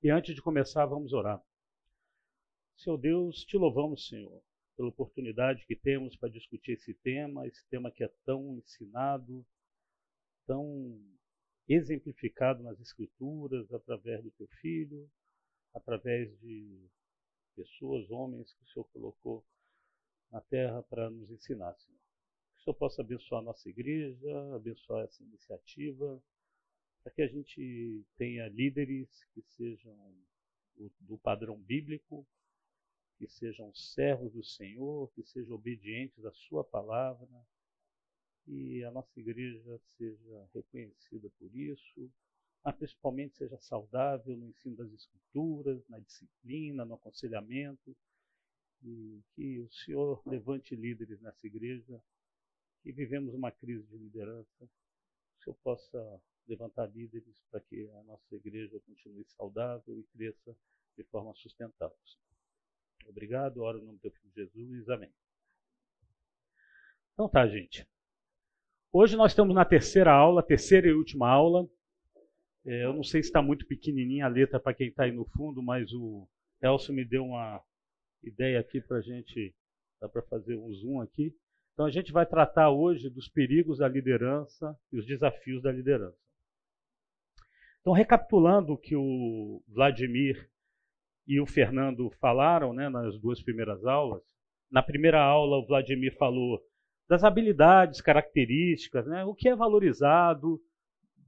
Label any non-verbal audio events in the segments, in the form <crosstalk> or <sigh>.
E antes de começar, vamos orar. Senhor Deus, te louvamos, Senhor, pela oportunidade que temos para discutir esse tema, esse tema que é tão ensinado, tão exemplificado nas Escrituras, através do teu filho, através de pessoas, homens que o Senhor colocou na terra para nos ensinar, Senhor. Que o Senhor possa abençoar a nossa igreja, abençoar essa iniciativa, para que a gente tenha líderes que sejam do padrão bíblico, que sejam servos do Senhor, que sejam obedientes à Sua palavra, e a nossa igreja seja reconhecida por isso, mas principalmente seja saudável no ensino das Escrituras, na disciplina, no aconselhamento, e que o Senhor levante líderes nessa igreja, que vivemos uma crise de liderança, que o Senhor possa levantar líderes para que a nossa igreja continue saudável e cresça de forma sustentável. Obrigado, oro no nome do filho Jesus, amém. Então tá, gente. Hoje nós estamos na terceira aula, terceira e última aula. É, eu não sei se está muito pequenininha a letra para quem está aí no fundo, mas o Elcio me deu uma ideia aqui para a gente, dá para fazer um zoom aqui. Então a gente vai tratar hoje dos perigos da liderança e os desafios da liderança. Então, recapitulando o que o Vladimir e o Fernando falaram né, nas duas primeiras aulas, na primeira aula o Vladimir falou das habilidades, características, né, o que é valorizado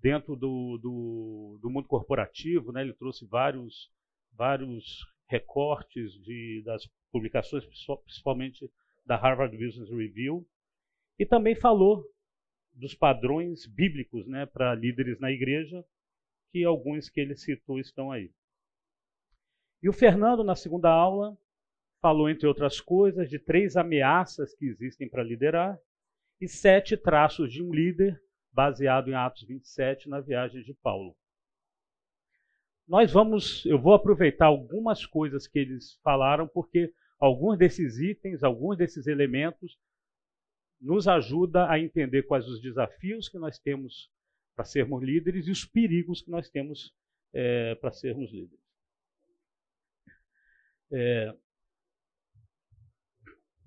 dentro do, do, do mundo corporativo. Né, ele trouxe vários, vários recortes de, das publicações, principalmente da Harvard Business Review, e também falou dos padrões bíblicos né, para líderes na igreja, que alguns que ele citou estão aí. E o Fernando, na segunda aula, falou, entre outras coisas, de três ameaças que existem para liderar e sete traços de um líder, baseado em Atos 27, na viagem de Paulo. Nós vamos, eu vou aproveitar algumas coisas que eles falaram, porque alguns desses itens, alguns desses elementos, nos ajuda a entender quais os desafios que nós temos para sermos líderes e os perigos que nós temos é, para sermos líderes. É,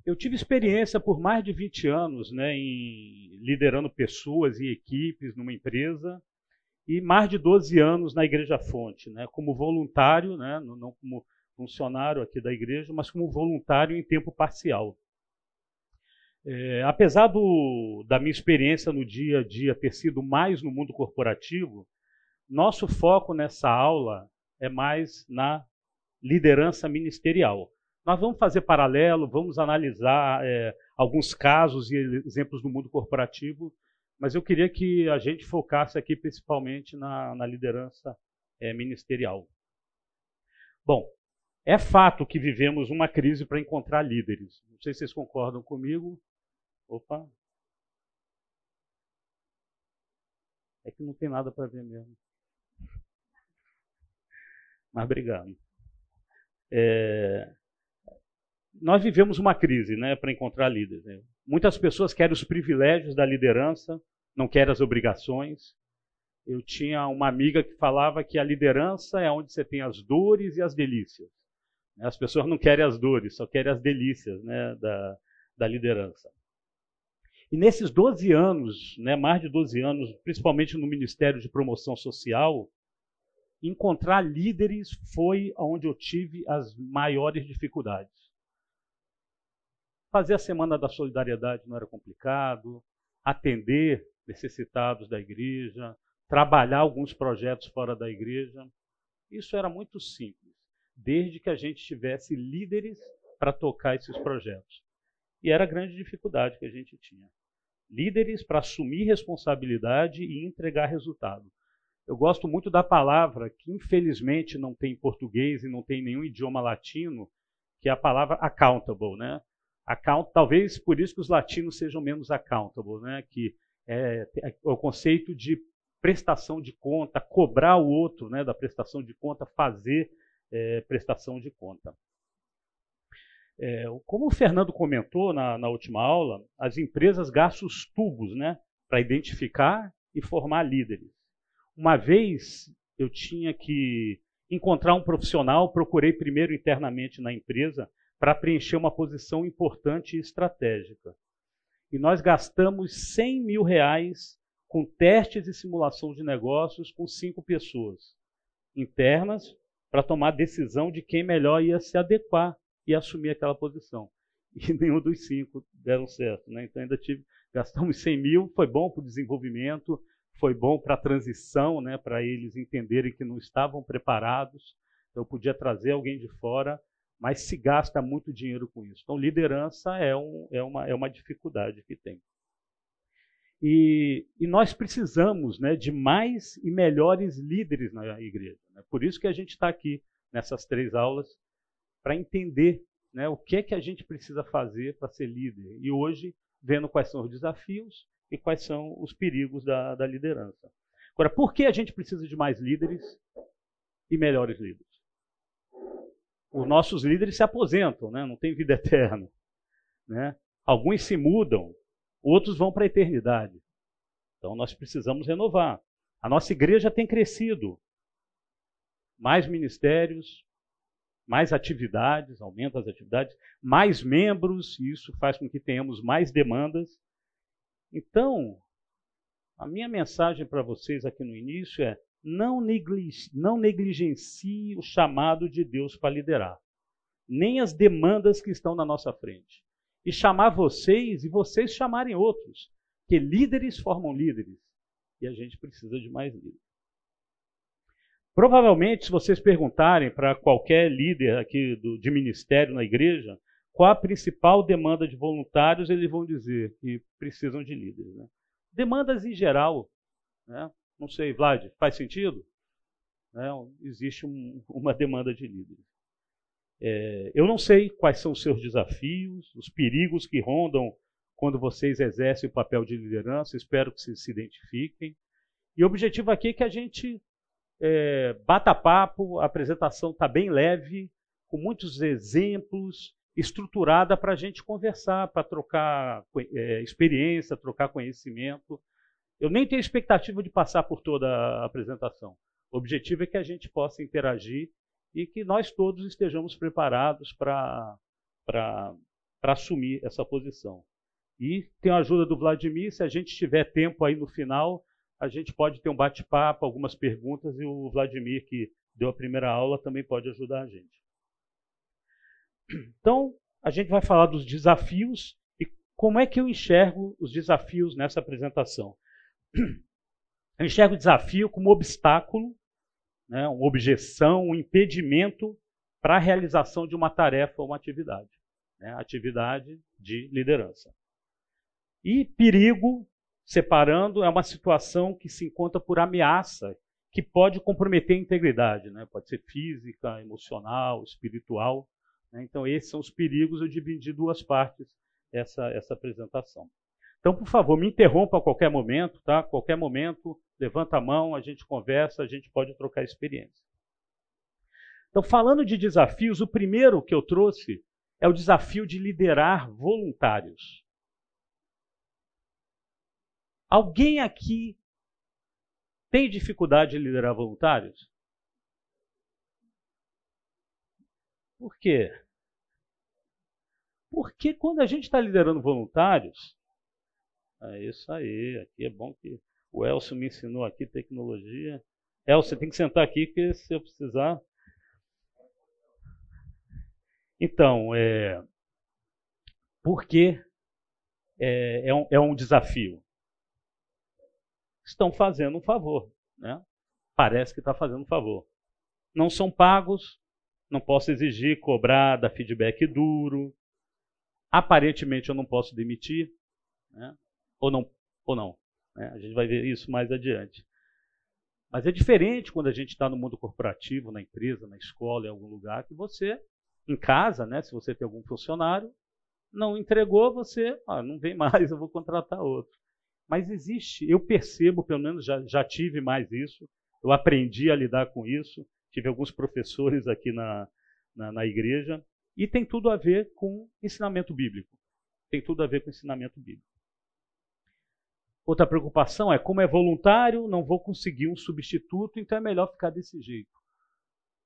eu tive experiência por mais de 20 anos né, em liderando pessoas e equipes numa empresa e mais de 12 anos na Igreja Fonte, né, como voluntário, né, não como funcionário aqui da igreja, mas como voluntário em tempo parcial. É, apesar do, da minha experiência no dia a dia ter sido mais no mundo corporativo, nosso foco nessa aula é mais na liderança ministerial. Nós vamos fazer paralelo, vamos analisar é, alguns casos e exemplos do mundo corporativo, mas eu queria que a gente focasse aqui principalmente na, na liderança é, ministerial. Bom, é fato que vivemos uma crise para encontrar líderes. Não sei se vocês concordam comigo. Opa. É que não tem nada para ver mesmo. Mas obrigado. É, nós vivemos uma crise né, para encontrar líderes. Né? Muitas pessoas querem os privilégios da liderança, não querem as obrigações. Eu tinha uma amiga que falava que a liderança é onde você tem as dores e as delícias. As pessoas não querem as dores, só querem as delícias né, da, da liderança. E nesses 12 anos, né, mais de 12 anos, principalmente no Ministério de Promoção Social, encontrar líderes foi onde eu tive as maiores dificuldades. Fazer a Semana da Solidariedade não era complicado, atender necessitados da igreja, trabalhar alguns projetos fora da igreja, isso era muito simples, desde que a gente tivesse líderes para tocar esses projetos. E era a grande dificuldade que a gente tinha. Líderes para assumir responsabilidade e entregar resultado. Eu gosto muito da palavra que infelizmente não tem em português e não tem em nenhum idioma latino, que é a palavra accountable, né? Account, talvez por isso que os latinos sejam menos accountable, né? Que é, é o conceito de prestação de conta, cobrar o outro, né? Da prestação de conta, fazer é, prestação de conta. É, como o Fernando comentou na, na última aula, as empresas gastam os tubos, né? Para identificar e formar líderes. Uma vez eu tinha que encontrar um profissional, procurei primeiro internamente na empresa para preencher uma posição importante e estratégica. E nós gastamos 100 mil reais com testes e simulação de negócios com cinco pessoas internas para tomar decisão de quem melhor ia se adequar e assumir aquela posição. E <laughs> nenhum dos cinco deram certo. Né? Então ainda tive, gastamos 100 mil, foi bom para o desenvolvimento, foi bom para a transição, né? para eles entenderem que não estavam preparados. Então, eu podia trazer alguém de fora, mas se gasta muito dinheiro com isso. Então, liderança é, um, é, uma, é uma dificuldade que tem. E, e, nós precisamos né, de mais e melhores líderes na igreja. Né? Por isso que a gente está aqui nessas três aulas, para entender né, o que é que a gente precisa fazer para ser líder. E hoje, vendo quais são os desafios e quais são os perigos da, da liderança. Agora, por que a gente precisa de mais líderes e melhores líderes? Os nossos líderes se aposentam, né? não tem vida <laughs> eterna. Né? Alguns se mudam, outros vão para a eternidade. Então nós precisamos renovar. A nossa igreja tem crescido. Mais ministérios, mais atividades, aumenta as atividades, mais membros, e isso faz com que tenhamos mais demandas. Então, a minha mensagem para vocês aqui no início é: não, não negligencie o chamado de Deus para liderar, nem as demandas que estão na nossa frente. E chamar vocês e vocês chamarem outros, que líderes formam líderes, e a gente precisa de mais líderes. Provavelmente, se vocês perguntarem para qualquer líder aqui do, de ministério na igreja, qual a principal demanda de voluntários, eles vão dizer que precisam de líderes. Né? Demandas em geral, né? não sei, Vlad, faz sentido? Né? Existe um, uma demanda de líderes. É, eu não sei quais são os seus desafios, os perigos que rondam quando vocês exercem o papel de liderança, espero que vocês se identifiquem. E o objetivo aqui é que a gente é, bata papo, a apresentação está bem leve, com muitos exemplos, estruturada para a gente conversar, para trocar é, experiência, trocar conhecimento. Eu nem tenho expectativa de passar por toda a apresentação. O objetivo é que a gente possa interagir e que nós todos estejamos preparados para assumir essa posição. E tem a ajuda do Vladimir, se a gente tiver tempo aí no final, a gente pode ter um bate-papo, algumas perguntas, e o Vladimir, que deu a primeira aula, também pode ajudar a gente. Então, a gente vai falar dos desafios e como é que eu enxergo os desafios nessa apresentação. Eu enxergo o desafio como obstáculo, né, uma objeção, um impedimento para a realização de uma tarefa ou uma atividade. Né, atividade de liderança. E perigo separando, é uma situação que se encontra por ameaça, que pode comprometer a integridade, né? pode ser física, emocional, espiritual. Né? Então, esses são os perigos, eu dividi em duas partes essa, essa apresentação. Então, por favor, me interrompa a qualquer momento, tá? Qualquer momento, levanta a mão, a gente conversa, a gente pode trocar experiência. Então, falando de desafios, o primeiro que eu trouxe é o desafio de liderar voluntários. Alguém aqui tem dificuldade de liderar voluntários? Por quê? Porque quando a gente está liderando voluntários, é isso aí, aqui é bom que o Elcio me ensinou aqui tecnologia. Elcio, você tem que sentar aqui, que se eu precisar. Então, é, porque é, é, um, é um desafio estão fazendo um favor. Né? Parece que está fazendo um favor. Não são pagos, não posso exigir cobrar, dar feedback duro. Aparentemente eu não posso demitir, né? ou não. Ou não né? A gente vai ver isso mais adiante. Mas é diferente quando a gente está no mundo corporativo, na empresa, na escola, em algum lugar, que você, em casa, né, se você tem algum funcionário, não entregou, você ah, não vem mais, eu vou contratar outro. Mas existe, eu percebo, pelo menos já, já tive mais isso, eu aprendi a lidar com isso, tive alguns professores aqui na, na, na igreja, e tem tudo a ver com ensinamento bíblico. Tem tudo a ver com ensinamento bíblico. Outra preocupação é como é voluntário, não vou conseguir um substituto, então é melhor ficar desse jeito.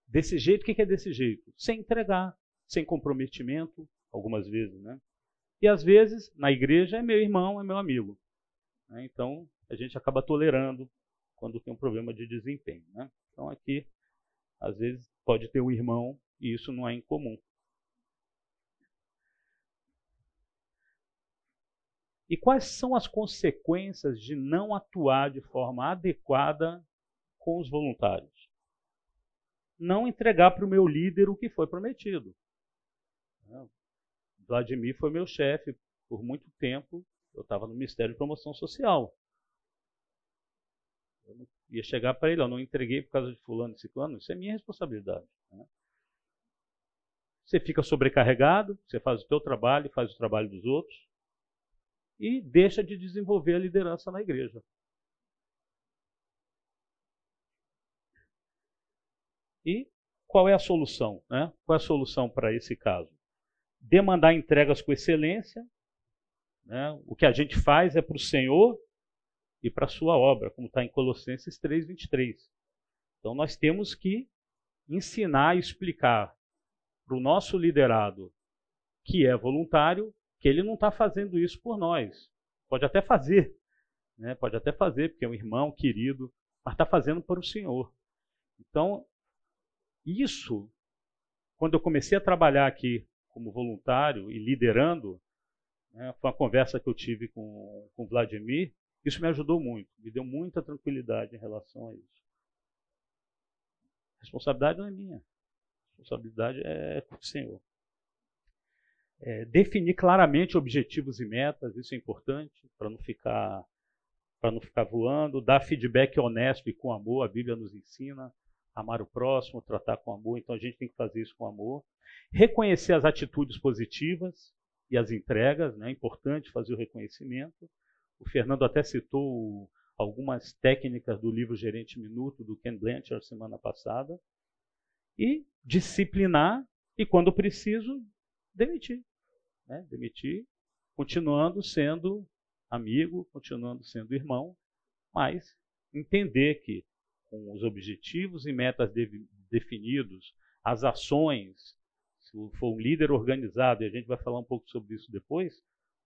Desse jeito, o que é desse jeito? Sem entregar, sem comprometimento, algumas vezes, né? E às vezes, na igreja, é meu irmão, é meu amigo. Né? Então, a gente acaba tolerando quando tem um problema de desempenho. Né? Então, aqui, às vezes, pode ter um irmão e isso não é incomum. E quais são as consequências de não atuar de forma adequada com os voluntários? Não entregar para o meu líder o que foi prometido. Vladimir foi meu chefe por muito tempo. Eu estava no Ministério de Promoção Social. Eu ia chegar para ele, eu não entreguei por causa de fulano e ciclano, isso é minha responsabilidade. Né? Você fica sobrecarregado, você faz o teu trabalho, faz o trabalho dos outros, e deixa de desenvolver a liderança na igreja. E qual é a solução? Né? Qual é a solução para esse caso? Demandar entregas com excelência. Né? O que a gente faz é para o Senhor e para a sua obra, como está em Colossenses 3,23. Então nós temos que ensinar e explicar para o nosso liderado, que é voluntário, que ele não está fazendo isso por nós. Pode até fazer, né? pode até fazer, porque é um irmão querido, mas está fazendo para o Senhor. Então, isso, quando eu comecei a trabalhar aqui como voluntário e liderando, né, foi uma conversa que eu tive com o Vladimir, isso me ajudou muito, me deu muita tranquilidade em relação a isso. Responsabilidade não é minha, a responsabilidade é do Senhor. É, definir claramente objetivos e metas, isso é importante para não ficar para não ficar voando, dar feedback honesto e com amor, a Bíblia nos ensina amar o próximo, tratar com amor, então a gente tem que fazer isso com amor. Reconhecer as atitudes positivas e as entregas, né? é importante fazer o reconhecimento. O Fernando até citou algumas técnicas do livro Gerente Minuto, do Ken Blanchard, semana passada. E disciplinar, e quando preciso, demitir. Né? Demitir, continuando sendo amigo, continuando sendo irmão, mas entender que com os objetivos e metas de, definidos, as ações, se for um líder organizado, e a gente vai falar um pouco sobre isso depois,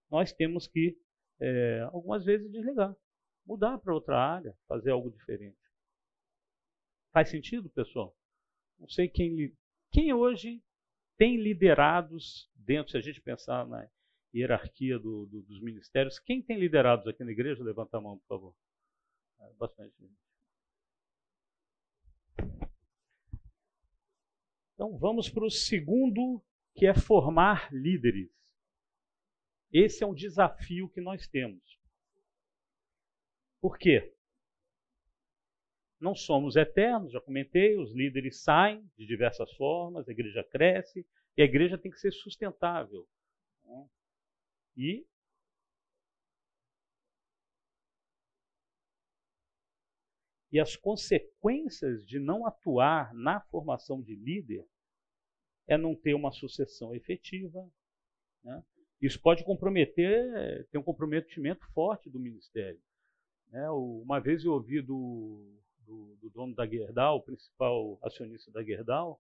nós temos que, é, algumas vezes, desligar, mudar para outra área, fazer algo diferente. Faz sentido, pessoal? Não sei quem, quem hoje tem liderados dentro, se a gente pensar na hierarquia do, do, dos ministérios, quem tem liderados aqui na igreja? Levanta a mão, por favor. É, bastante gente. Então vamos para o segundo, que é formar líderes. Esse é um desafio que nós temos. Por quê? Não somos eternos, já comentei, os líderes saem de diversas formas, a igreja cresce e a igreja tem que ser sustentável. Né? E E as consequências de não atuar na formação de líder é não ter uma sucessão efetiva. Né? Isso pode comprometer, ter um comprometimento forte do ministério. Né? Uma vez eu ouvi do, do, do dono da Gerdau, o principal acionista da Gerdau,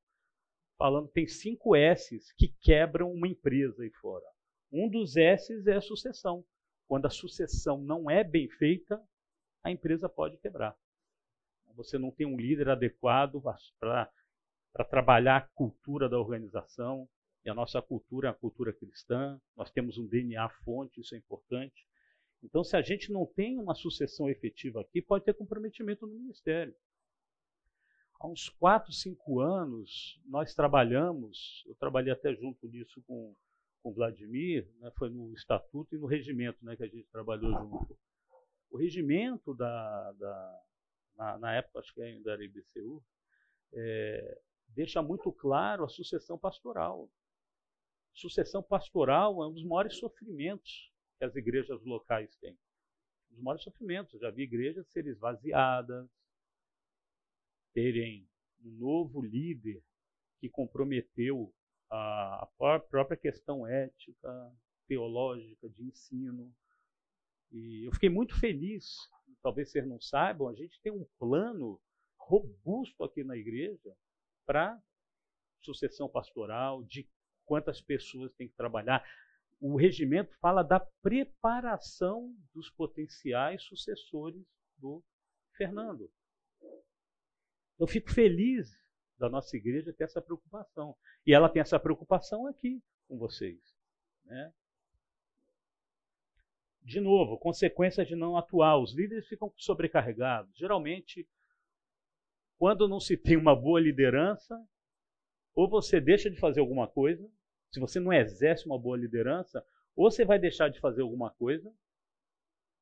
falando que tem cinco S's que quebram uma empresa aí fora. Um dos S's é a sucessão. Quando a sucessão não é bem feita, a empresa pode quebrar. Você não tem um líder adequado para trabalhar a cultura da organização. E a nossa cultura é a cultura cristã. Nós temos um DNA fonte, isso é importante. Então, se a gente não tem uma sucessão efetiva aqui, pode ter comprometimento no ministério. Há uns 4, 5 anos, nós trabalhamos, eu trabalhei até junto disso com, com Vladimir, né, foi no estatuto e no regimento né, que a gente trabalhou junto. O regimento da, da, na, na época acho que ainda era IBCU, é, deixa muito claro a sucessão pastoral. Sucessão pastoral é um dos maiores sofrimentos que as igrejas locais têm. Um dos maiores sofrimentos. Eu já vi igrejas serem esvaziadas, terem um novo líder que comprometeu a, própria questão ética, teológica, de ensino. E eu fiquei muito feliz talvez vocês não saibam, a gente tem um plano robusto aqui na igreja para sucessão pastoral, de quantas pessoas tem que trabalhar. O regimento fala da preparação dos potenciais sucessores do Fernando. Eu fico feliz da nossa igreja ter essa preocupação. E ela tem essa preocupação aqui com vocês. Né? De novo, consequências de não atuar. Os líderes ficam sobrecarregados. Geralmente, quando não se tem uma boa liderança, ou você deixa de fazer alguma coisa, se você não exerce uma boa liderança, ou você vai deixar de fazer alguma coisa,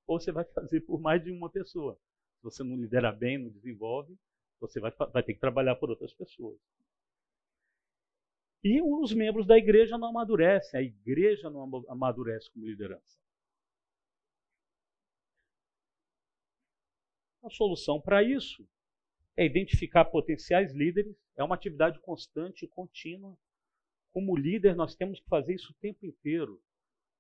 ou você vai <laughs> fazer por mais de uma pessoa. Se você não lidera bem, não desenvolve, você vai, vai ter que trabalhar por outras pessoas. E os membros da igreja não amadurecem, a igreja não amadurece como liderança. A solução para isso é identificar potenciais líderes, é uma atividade constante e contínua. Como líder, nós temos que fazer isso o tempo inteiro.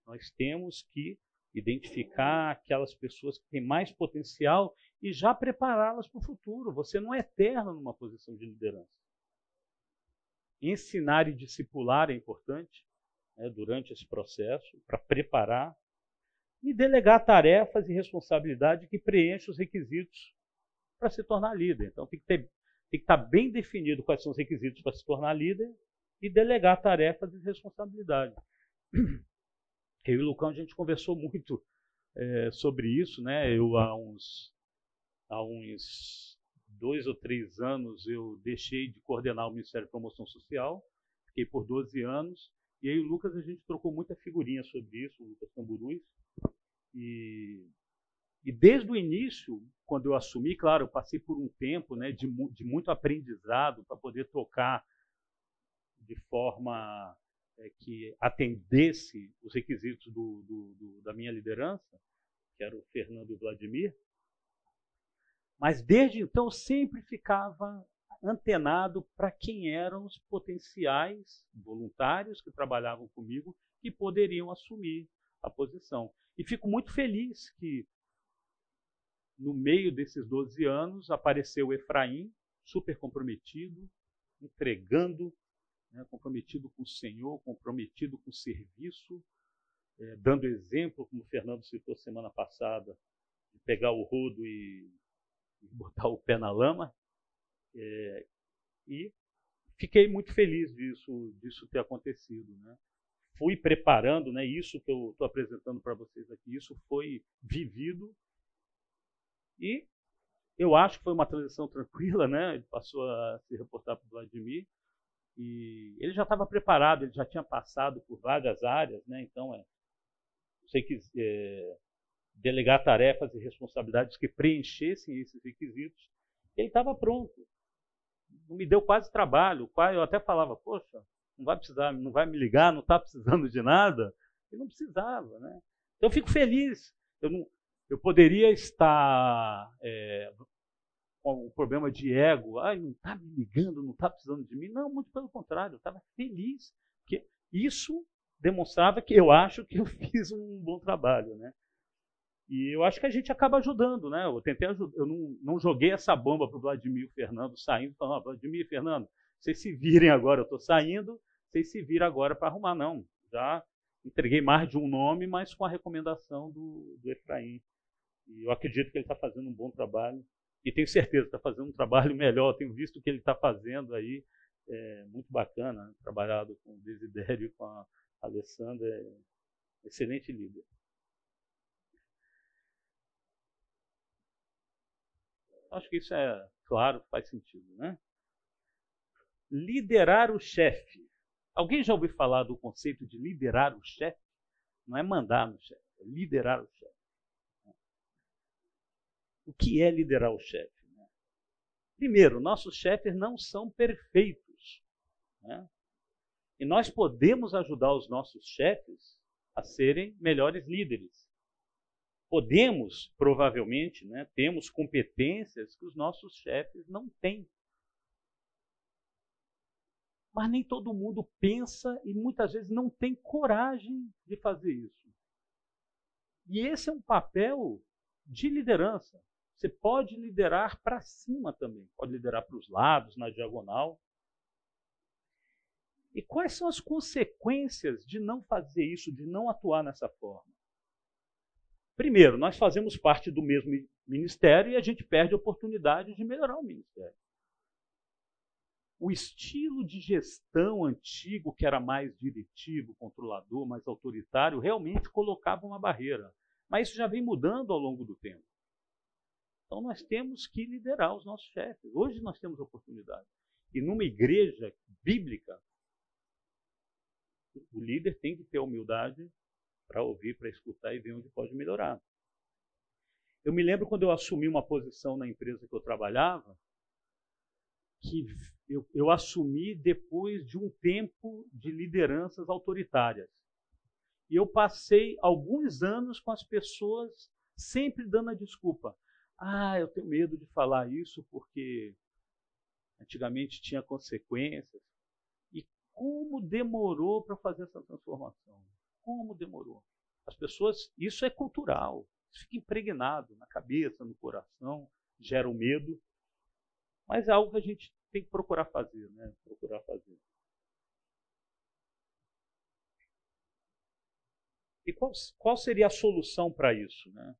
Nós temos que identificar aquelas pessoas que têm mais potencial e já prepará-las para o futuro. Você não é eterno numa posição de liderança. Ensinar e discipular é importante né, durante esse processo, para preparar e delegar tarefas e responsabilidade que preenchem os requisitos para se tornar líder. Então tem que, ter, tem que estar bem definido quais são os requisitos para se tornar líder e delegar tarefas e responsabilidade. <clears throat> Eu e o Lucão a gente conversou muito é, sobre isso, né? Eu há uns há uns dois ou três anos eu deixei de coordenar o Ministério de Promoção Social, fiquei por 12 anos, e aí o Lucas a gente trocou muita figurinha sobre isso, o Lucas Camburuz, e, e desde o início, quando eu assumi, claro, eu passei por um tempo né, de, de muito aprendizado para poder tocar de forma é, que atendesse os requisitos do, do, do, da minha liderança, que era o Fernando e o Vladimir. Mas desde então eu sempre ficava antenado para quem eram os potenciais voluntários que trabalhavam comigo que poderiam assumir a posição. E fico muito feliz que no meio desses 12 anos apareceu Efraim, super comprometido, entregando, né, comprometido com o Senhor, comprometido com o serviço, é, dando exemplo, como o Fernando citou semana passada, de pegar o rodo e, e botar o pé na lama. É, e fiquei muito feliz disso, disso ter acontecido. Né? fui preparando, né, isso que eu estou apresentando para vocês aqui, isso foi vivido e eu acho que foi uma transição <laughs> tranquila, né? Ele passou a se reportar para o Vladimir e ele já estava preparado, ele já tinha passado por várias áreas, né? Então, é, sei que é, delegar tarefas e responsabilidades que preenchessem esses requisitos, ele estava pronto. Me deu quase trabalho. Eu até falava, poxa, não vai precisar, não vai me ligar, não está precisando de nada. Ele não precisava, né? Então eu fico feliz. Eu, não, eu poderia estar é, com um problema de ego, ah, não está me ligando, não está precisando de mim. Não, muito pelo contrário, eu estava feliz. Porque isso demonstrava que eu acho que eu <laughs> fiz um bom trabalho, né? E eu acho que a gente acaba ajudando, né? Eu tentei ajudar, eu não, não joguei essa bomba para o Vladimir Fernando saindo, falando, ah, Vladimir Fernando, vocês se virem agora, eu estou saindo, vocês se viram agora para arrumar, não. Já entreguei mais de um nome, mas com a recomendação do, do Efraim. E eu acredito que ele está fazendo um bom trabalho. E tenho certeza que está fazendo um trabalho <laughs> melhor. Tenho visto o que ele está fazendo aí. É muito bacana. Né? Trabalhado com o Desidério e com a Alessandra. É excelente líder. Acho que isso é claro, faz sentido, né? Liderar o chefe. Alguém já ouviu falar do conceito de liderar o chefe? Não é mandar no chefe, é liderar o chefe. O que é liderar o chefe? Primeiro, nossos chefes não são perfeitos. Né? E nós podemos ajudar os nossos chefes a serem melhores líderes. Podemos, provavelmente, né, temos competências que os nossos chefes não têm. Mas nem todo mundo pensa e muitas vezes não tem coragem de fazer isso. E esse é um papel de liderança. Você pode liderar para cima também, pode liderar para os lados, na diagonal. E quais são as consequências de não fazer isso, de não atuar nessa forma? Primeiro, nós fazemos parte do mesmo ministério e a gente perde a oportunidade de melhorar o ministério. O estilo de gestão antigo, que era mais diretivo, controlador, mais autoritário, realmente colocava uma barreira. Mas isso já vem mudando ao longo do tempo. Então nós temos que liderar os nossos chefes. Hoje nós temos oportunidade. E numa igreja bíblica, o líder tem que ter humildade para ouvir, para escutar e ver onde pode melhorar. Eu me lembro quando eu assumi uma posição na empresa que eu trabalhava, que eu, eu assumi depois de um tempo de lideranças autoritárias. E eu passei alguns anos com as pessoas sempre dando a desculpa. Ah, eu tenho medo de falar isso porque antigamente tinha consequências. E como demorou para fazer essa transformação? Como demorou? As pessoas, isso é cultural, isso fica impregnado na cabeça, no coração, gera o um medo, mas é algo que a gente tem que procurar fazer, né? Procurar fazer. E qual, qual seria a solução para isso? Né?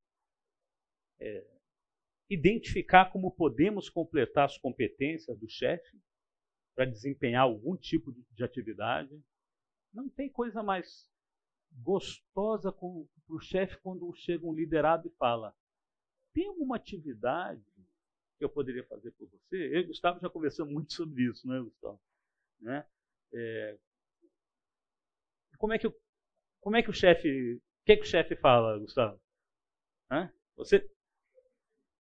É, identificar como podemos completar as competências do chefe para desempenhar algum tipo de, de, atividade. Não tem coisa mais gostosa para o chefe quando chega um liderado e fala: tem alguma atividade que eu poderia fazer por você? Eu e Gustavo já conversamos muito sobre isso, não é, Gustavo? Né? É, como é que como é que o chefe. O que, é que o chefe fala, Gustavo? Hã? Você,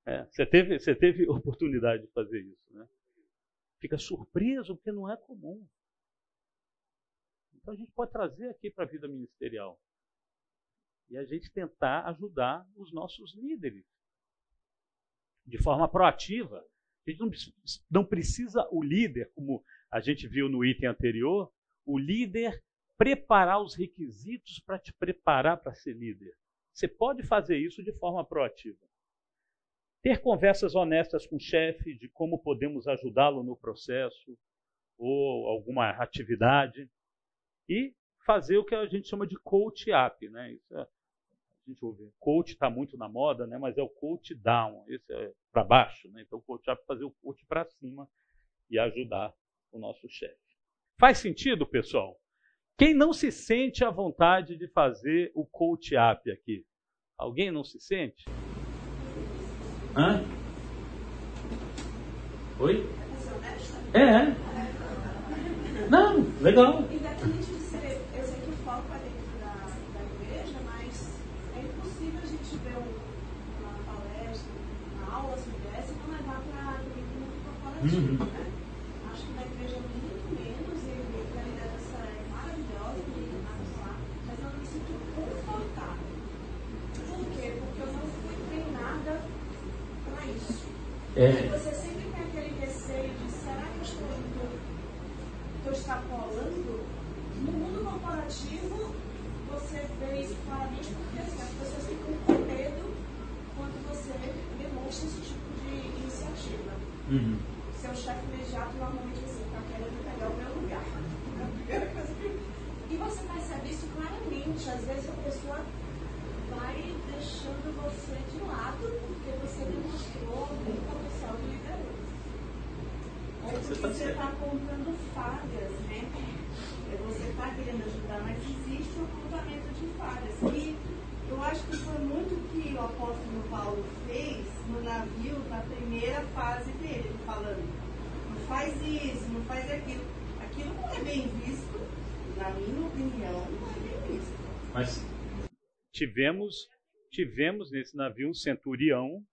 é, você, teve, você teve <laughs> oportunidade de fazer isso. Né? Fica surpreso, porque não é comum. Então a gente pode trazer aqui para a vida ministerial. E a gente tentar ajudar os nossos líderes. De forma proativa. A gente não, não precisa o líder, como a gente viu no item anterior, o líder preparar os requisitos para te preparar para ser líder. Você pode fazer isso de forma proativa. Ter conversas honestas com o chefe de como podemos ajudá-lo no processo ou alguma atividade e fazer o que a gente chama de coach up, né? Isso é, a gente ouve, coach está muito na moda, né? Mas é o coach down, esse é para baixo, né? Então coach up é fazer o coach para cima e ajudar o nosso chefe. Faz sentido, pessoal? Quem não se sente à vontade de fazer o coach up aqui? Alguém não se sente? Hã? Oi? É. Não, legal. Independente de ser, eu sei que o foco é dentro da, da igreja, mas é impossível a gente ver uma palestra, uma aula sobre essa e não levar para mundo corporativo, uhum. né? Acho que na igreja é muito menos e a liderança é maravilhosa, mas eu não me sinto confortável. Por quê? Porque eu não fui treinada para isso. É. Você sempre tem aquele receio de será que eu estou estou extrapolando? No mundo corporativo, você vê isso claramente porque assim, as pessoas ficam com medo quando você demonstra esse tipo de iniciativa. Uhum. Seu chefe imediato normalmente assim, está querendo pegar o meu lugar. <laughs> E você percebe isso claramente. Às vezes a pessoa vai deixando você de lado porque você demonstrou um potencial de liderança. Ou porque você está contando falhas, né? É, você está querendo ajudar, mas existe um apontamento de falhas. E eu acho que foi muito o que o apóstolo Paulo fez no navio, na primeira fase dele, falando, não faz isso, não faz aquilo. Aquilo não é bem visto na minha opinião, não é bem visto. Mas tivemos, tivemos nesse navio um centurião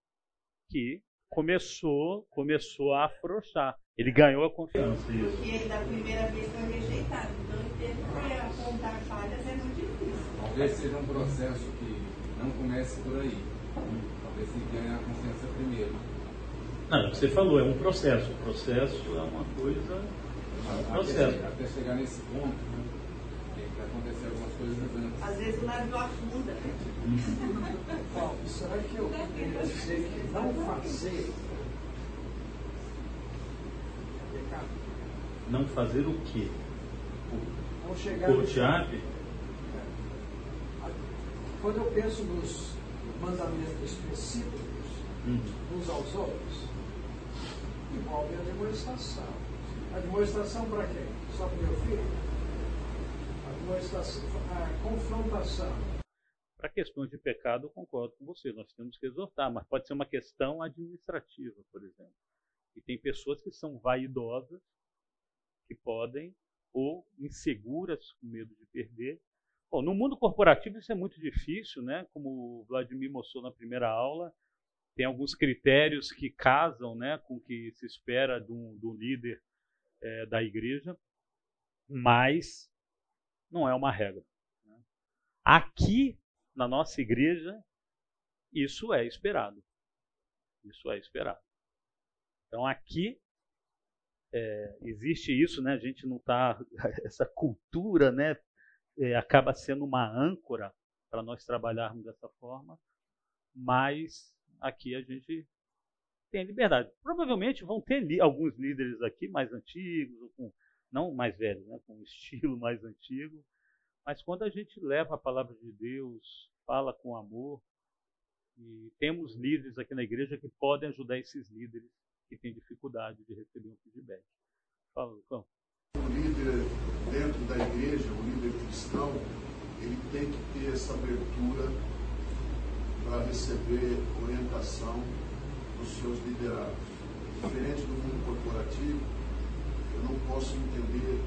que começou, começou a afrouxar. Ele ganhou a confiança. Porque ele da primeira vez foi rejeitado. Então entendo que apontar falhas é muito difícil. Talvez seja um processo que não comece por aí. Talvez tem que ganhar a confiança primeiro. Não, você falou, é um processo. O processo é uma coisa. É um processo. Até, até chegar nesse ponto, né? Coisas antes. Às vezes o navio afunda. Paulo, <laughs> será que eu poderia dizer que não fazer é pecado? Não fazer o quê? Vão chegar. Coach Quando eu penso nos mandamentos específicos Hum. uns aos outros, envolve a demonstração. A demonstração para quem? Só para o meu filho? A demonstração, confrontação. Para questões de pecado, eu concordo com você. Nós temos que exortar, mas pode ser uma questão administrativa, por exemplo. E tem pessoas que são vaidosas, que podem, ou inseguras, com medo de perder. Bom, no mundo corporativo isso é muito difícil, né? Como o Vladimir mostrou na primeira aula, tem alguns critérios que casam né, com o que se espera de um líder é, da igreja, mas não é uma regra. Aqui, na nossa igreja, isso é esperado. Isso é esperado. Então, aqui, é, existe isso, né? a gente não está. <laughs> Essa cultura né, é, acaba sendo uma âncora para nós trabalharmos dessa forma, mas aqui a gente tem liberdade. Provavelmente vão ter li alguns líderes aqui mais antigos, com, não mais velhos, né, com um estilo <laughs> mais antigo, mas quando a gente leva a palavra de Deus, fala com amor, e temos líderes aqui na igreja que podem ajudar esses líderes que têm dificuldade de receber um feedback. Fala, Lucão. O líder dentro da igreja, o líder cristão, ele tem que ter essa abertura para receber orientação dos seus liderados. Diferente do mundo corporativo, eu não posso entender,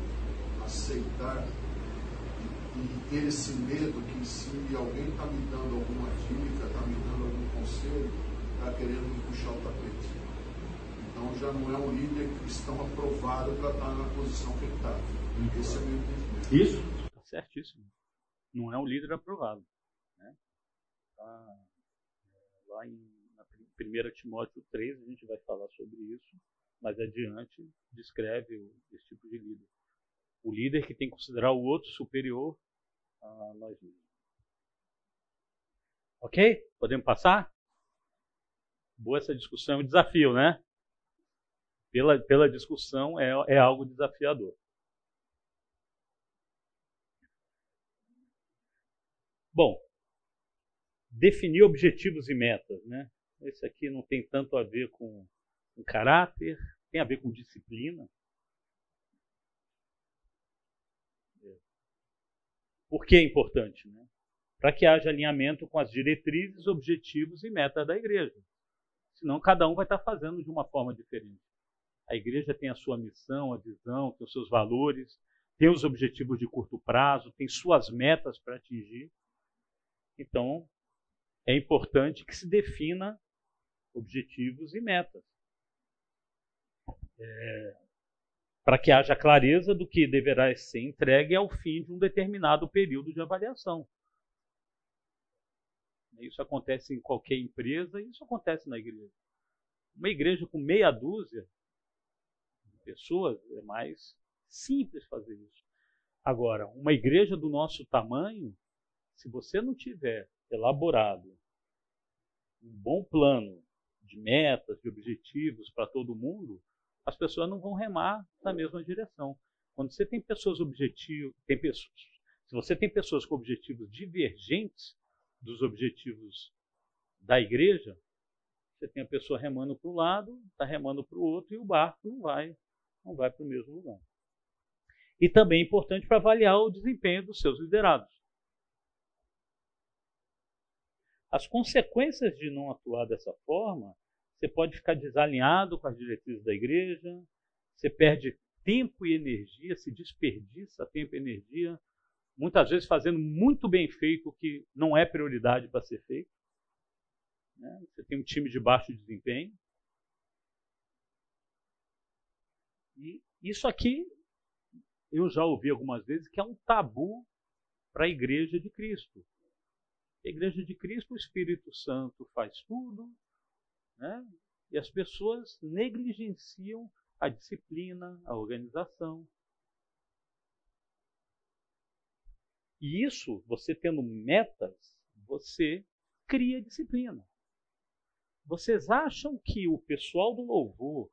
aceitar e, ter esse medo que se alguém está me dando alguma dica, está me dando algum conselho, está querendo me puxar o tapete. Então já não é um líder cristão aprovado para estar na posição que ele está. Esse é o meu entendimento. Isso, está certíssimo. Não é um líder aprovado. Né? Tá lá em na 1 Timóteo 3, a gente vai falar sobre isso, mas adiante descreve esse tipo de líder. O líder que tem que considerar o outro superior a nós mesmos. Ok? Podemos passar? Boa essa discussão, é um desafio, né? Pela, pela discussão é, é algo desafiador. Bom, definir objetivos e metas. Né? Esse aqui não tem tanto a ver com, com caráter, tem a ver com disciplina. Por que é importante? Né? Para que haja alinhamento com as diretrizes, objetivos e metas da igreja. Senão cada um vai estar fazendo de uma forma diferente. A igreja tem a sua missão, a visão, tem os seus valores, tem os objetivos de curto prazo, tem suas metas para atingir. Então, é importante que se defina objetivos e metas. É, para que haja clareza do que deverá ser entregue ao fim de um determinado período de avaliação. Isso acontece em qualquer empresa e isso acontece na igreja. Uma igreja com meia dúzia de pessoas é mais simples fazer isso. Agora, uma igreja do nosso tamanho, se você não tiver elaborado um bom plano de metas, de objetivos para todo mundo, as pessoas não vão remar na mesma direção. Quando você tem pessoas objetivos, tem pessoas, se você tem pessoas com objetivos divergentes dos objetivos da igreja, você tem a pessoa remando para um lado, está remando para o outro e o barco não vai, não vai para o mesmo lugar. E também é importante para avaliar o desempenho dos seus liderados. As consequências de não atuar dessa forma, você pode ficar desalinhado com as diretrizes da igreja, você perde tempo e energia, se desperdiça tempo e energia, muitas vezes fazendo muito bem feito o que não é prioridade para ser feito. Né? Você tem um time de baixo desempenho. E isso aqui eu já ouvi algumas vezes que é um tabu para a igreja de Cristo. A igreja de Cristo, o Espírito Santo faz tudo, né? e as pessoas negligenciam a disciplina, a organização. E isso, você tendo metas, você cria disciplina. Vocês acham que o pessoal do louvor,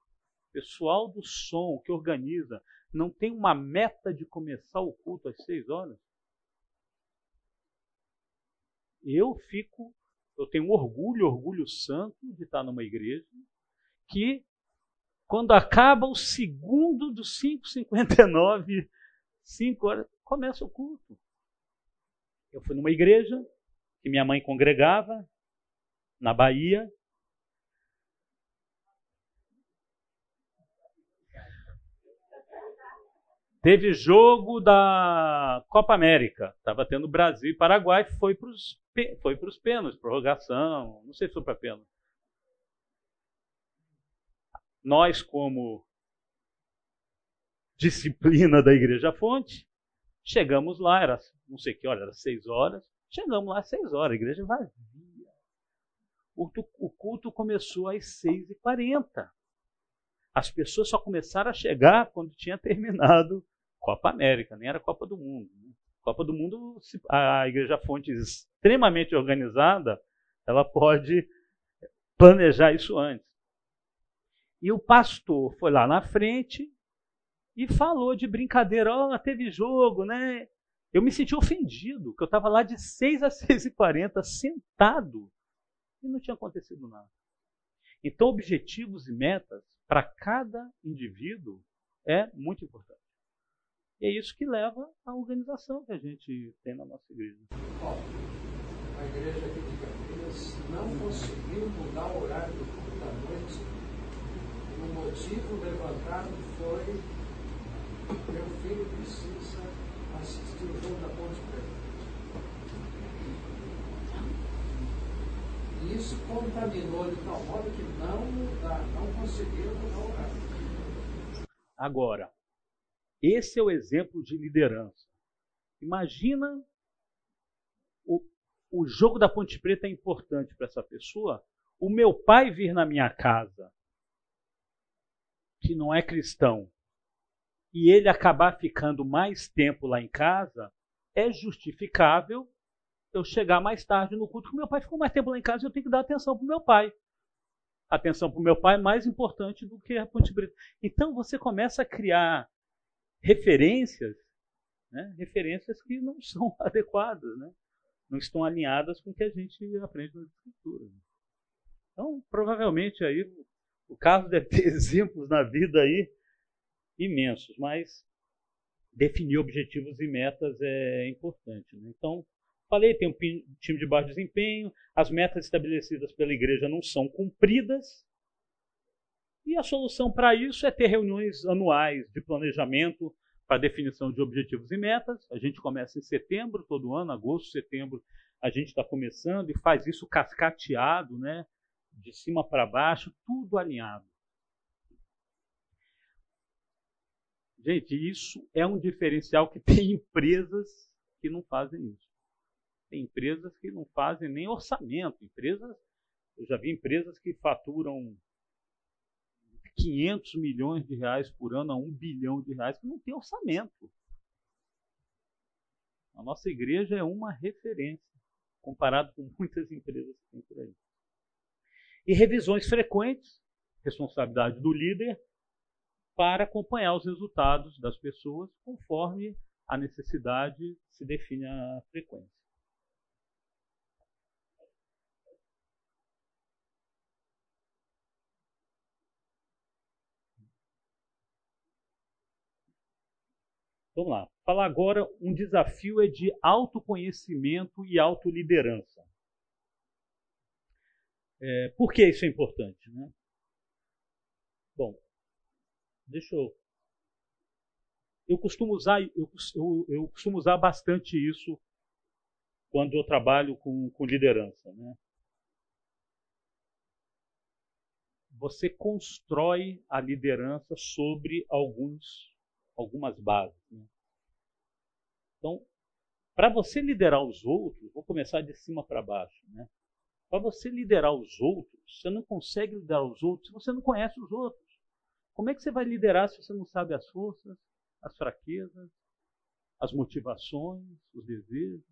pessoal do som que organiza não tem uma meta de começar o culto às seis horas? Eu fico, eu tenho orgulho, orgulho santo de estar numa igreja que, quando acaba o segundo dos 5,59, 5 horas, começa o culto. Eu fui numa igreja que minha mãe congregava, na Bahia, Teve jogo da Copa América. Estava tendo Brasil e Paraguai. Foi para os foi pros pênaltis, prorrogação. Não sei se foi para pênalti. Nós, como disciplina da Igreja Fonte, chegamos lá, era não sei que hora, era seis horas. Chegamos lá às seis horas, a igreja vazia. O, o culto começou às seis e quarenta. As pessoas só começaram a chegar quando tinha <laughs> terminado Copa América, nem era Copa do Mundo. Né? Copa do Mundo, a Igreja Fonte extremamente organizada, ela pode planejar isso antes. E o pastor foi lá na frente e falou de brincadeira, oh, teve jogo, né? Eu me senti ofendido, que eu estava lá de 6 a 6 e 40 sentado e não tinha acontecido nada. Então, objetivos e metas para cada indivíduo é muito importante. E é isso que leva à organização que a gente tem na nossa igreja. Bom, a igreja aqui de Campinas não conseguiu mudar o horário do culto da noite. O motivo levantado foi meu filho precisa assistir o jogo da Ponte Preta. E isso contaminou de tal modo que não, não conseguiu mudar o horário. Agora, esse é o exemplo de liderança. Imagina o, o jogo da Ponte Preta é importante para essa pessoa. O meu pai vir na minha casa, que não é cristão, e ele acabar ficando mais tempo lá em casa, é justificável eu chegar mais tarde no culto, porque meu pai ficou mais tempo lá em casa e eu tenho que dar atenção para o meu pai. atenção para o meu pai é mais importante do que a Ponte Preta. Então você começa a criar referências, né, referências que não são <laughs> adequadas, né, não estão alinhadas com o que a gente aprende nas escrituras. Então, provavelmente aí o Carlos deve ter <laughs> exemplos na vida aí imensos, mas definir objetivos e metas é importante. Né? Então, falei, tem um time de baixo desempenho, as metas estabelecidas pela igreja não são cumpridas, e a solução para isso é ter reuniões anuais de planejamento para definição de objetivos e metas. A gente começa em setembro, todo ano, agosto, setembro, a gente está começando e faz isso cascateado, né? de cima para baixo, tudo alinhado. Gente, isso é um diferencial que tem <laughs> empresas que não fazem isso. Tem empresas que não fazem nem orçamento. Empresas, eu já vi empresas que faturam 500 milhões de reais por ano a 1 bilhão de reais, que não tem orçamento. A nossa igreja é uma referência, comparado com muitas empresas que tem por aí. E revisões frequentes, responsabilidade do líder, para acompanhar os resultados das pessoas conforme a necessidade se define a frequência. Vamos lá. Falar agora um desafio é de autoconhecimento e autoliderança. É, por que isso é importante? Né? Bom, deixa eu. Eu costumo usar, eu, eu, eu costumo usar bastante isso quando eu trabalho com, com liderança. Né? Você constrói a liderança sobre alguns algumas bases. Né? Então, para você liderar os outros, vou começar de cima para baixo. Né? Para você liderar os outros, você não consegue liderar os outros se você não conhece os outros. Como é que você vai liderar se você não sabe as forças, as fraquezas, as motivações, os desejos?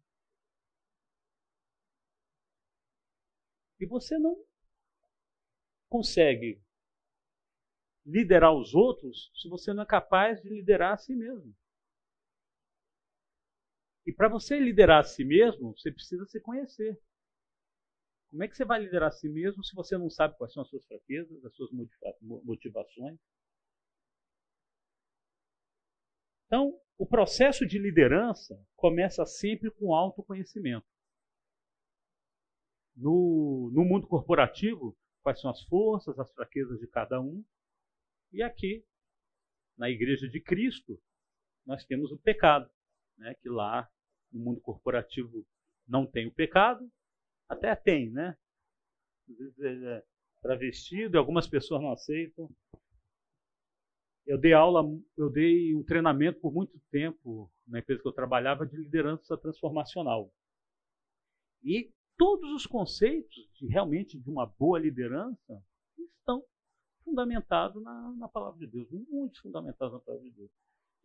E você não consegue liderar os outros se você não é capaz de liderar a si mesmo? E para você liderar a si mesmo, você precisa se conhecer. Como é que você vai liderar a si mesmo se você não sabe quais são as suas fraquezas, as suas motivações? Então, o processo de liderança começa sempre com autoconhecimento. No, no mundo corporativo, quais são as forças, as fraquezas de cada um. E aqui, na Igreja de Cristo, nós temos o pecado, né? que lá no mundo corporativo não tem o pecado, até tem, né? Às vezes é travestido, algumas pessoas não aceitam. Eu dei aula, eu dei um treinamento por muito tempo na empresa que eu trabalhava de liderança transformacional. E todos os conceitos de realmente de uma boa liderança estão fundamentados na, na palavra de Deus, muito fundamentados na palavra de Deus.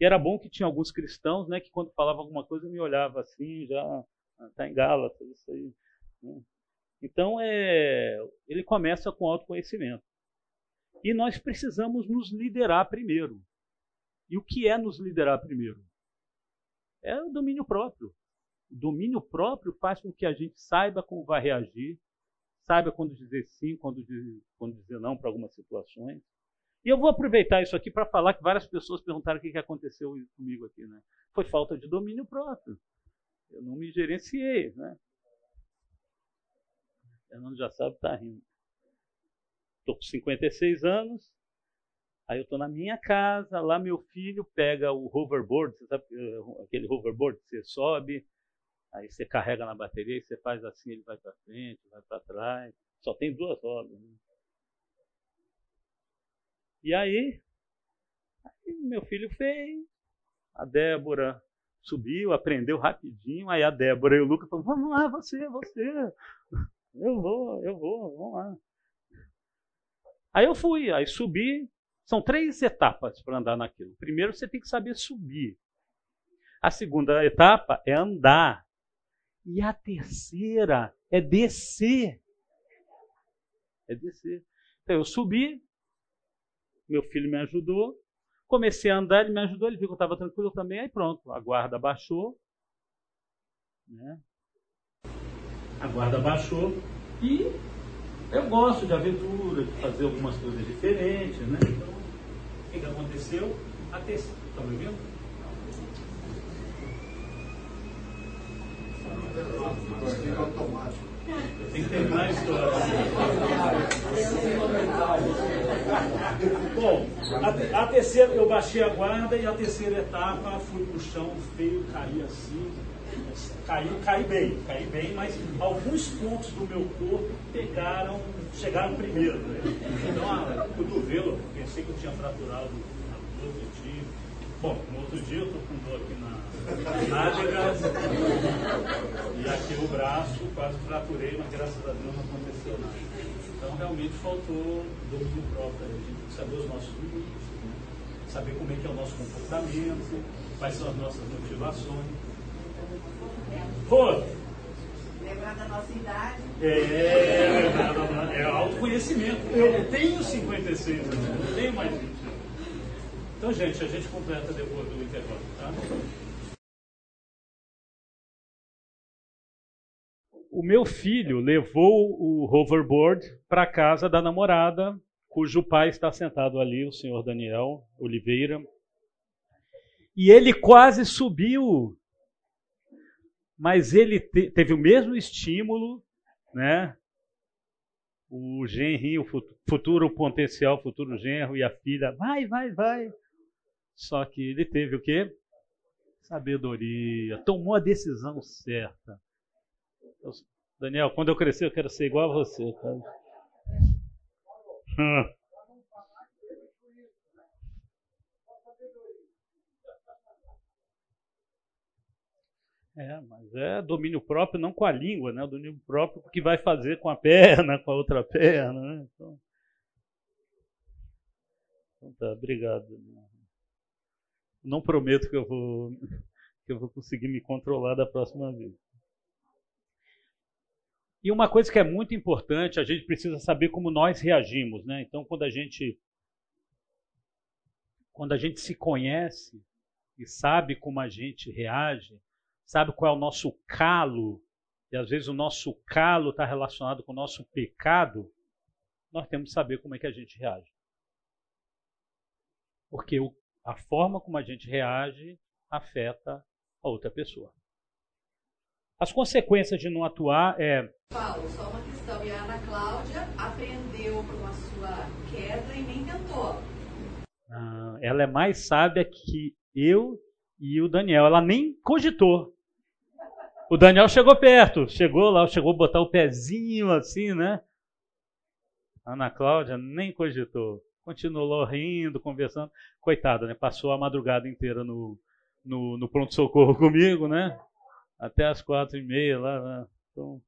E era bom que tinha alguns cristãos, né, que quando falava alguma coisa me olhava assim, já está em Gálatas, isso aí. Né? Então é, ele começa com autoconhecimento. E nós precisamos nos liderar primeiro. E o que é nos liderar primeiro? É o domínio próprio. O domínio próprio faz com que a gente saiba como vai reagir, saiba quando dizer sim, quando dizer, quando dizer não para algumas situações. E eu vou aproveitar isso aqui para falar que várias pessoas perguntaram o que, aconteceu comigo aqui. Né? Foi falta de domínio próprio. Eu não me gerenciei. Né? Fernando já sabe, está rindo. Estou com 56 anos, aí eu estou na minha casa, lá meu filho pega o hoverboard, sabe eh, aquele hoverboard que você sobe, Aí você carrega na bateria e você faz assim, ele vai para frente, vai para trás. Só tem duas rodas. Né? E aí, aí, meu filho fez. A Débora subiu, aprendeu rapidinho. Aí a Débora e o Lucas falaram: Vamos lá, você, você. <laughs> Eu vou, eu vou, vamos lá. Aí eu fui, aí subi. São três etapas para andar naquilo. Primeiro, você tem que saber subir. A segunda etapa é andar. E a terceira é descer. É descer. Então eu subi, meu filho me ajudou, comecei a andar, ele me ajudou, ele viu que eu estava tranquilo também, aí pronto, a guarda baixou. Né? A guarda baixou e eu gosto de aventura, de fazer algumas coisas diferentes, né? Então, o que, aconteceu? A terceira. Estão me ouvindo? Tem que terminar a história. Bom, a, a, terceira, eu baixei a guarda e a terceira etapa fui pro chão feio, caí assim. Caí, caí bem, caí bem, mas alguns pontos do meu corpo pegaram, chegaram primeiro. Né? Então, a cotovelo, pensei que eu tinha fraturado a dor que tive. Bom, no outro dia eu estou com dor aqui na nádegas e aqui o braço, quase fraturei, mas graças a Deus não aconteceu nada. Então realmente faltou domínio próprio. A gente tem que saber os nossos limites, né? saber como é que é o nosso comportamento, quais são as nossas motivações. Pô! Lembrar da nossa idade. É, é autoconhecimento. Eu tenho 56 anos, não tenho mais 20 anos. Então, gente, a gente completa depois do intervalo, tá? O meu filho levou o hoverboard para casa da namorada, cujo pai está sentado ali, o senhor Daniel Oliveira. E ele quase subiu, mas ele te teve o mesmo estímulo, né? O genro, o futuro potencial, futuro genro e a filha, vai, vai, vai. Só que ele teve o quê? Sabedoria, tomou a decisão certa. Eu, Daniel, quando eu crescer, eu quero ser igual a você, cara. É, mas é domínio próprio não com a língua, né? O domínio próprio que vai fazer com a perna, com a outra perna, né? Então, então tá, obrigado. Não prometo que eu vou <laughs> que eu vou conseguir me controlar da próxima vez. E uma coisa que é muito importante, a gente precisa saber como nós reagimos, né? Então, quando a gente quando a gente se conhece e sabe como a gente reage, sabe qual é o nosso calo, e às vezes o nosso calo está relacionado com o nosso pecado, nós temos que saber como é que a gente reage. Porque a forma como a gente reage afeta a outra pessoa. As consequências de não atuar é. Paulo, só uma questão. E a Ana Cláudia aprendeu com a sua queda e nem tentou. Ah, ela é mais sábia que eu e o Daniel. Ela nem cogitou. O Daniel chegou perto, chegou lá, chegou a botar o pezinho assim, né? Ana Cláudia nem cogitou. Continuou rindo, conversando. Coitada, né? Passou a madrugada inteira no, no, no pronto-socorro <laughs> comigo, né? Até as quatro e meia lá. Então,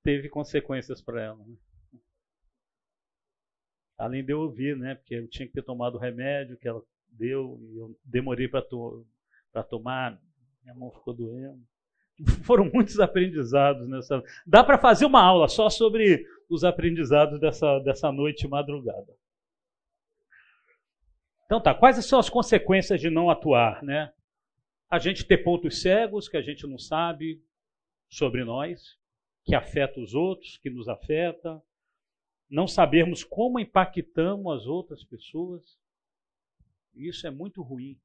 teve consequências para ela. Né? Além de eu ouvir, né? Porque eu tinha que ter tomado o remédio que ela deu e eu demorei para to tomar, minha mão ficou doendo. Foram muitos aprendizados nessa. Dá para fazer uma aula só sobre os aprendizados dessa, dessa noite madrugada. Então tá, quais são as consequências de não atuar, né? A gente ter pontos cegos que a gente não sabe sobre nós, que afeta os outros, que nos afeta, não sabermos como impactamos as outras pessoas. Isso é muito ruim.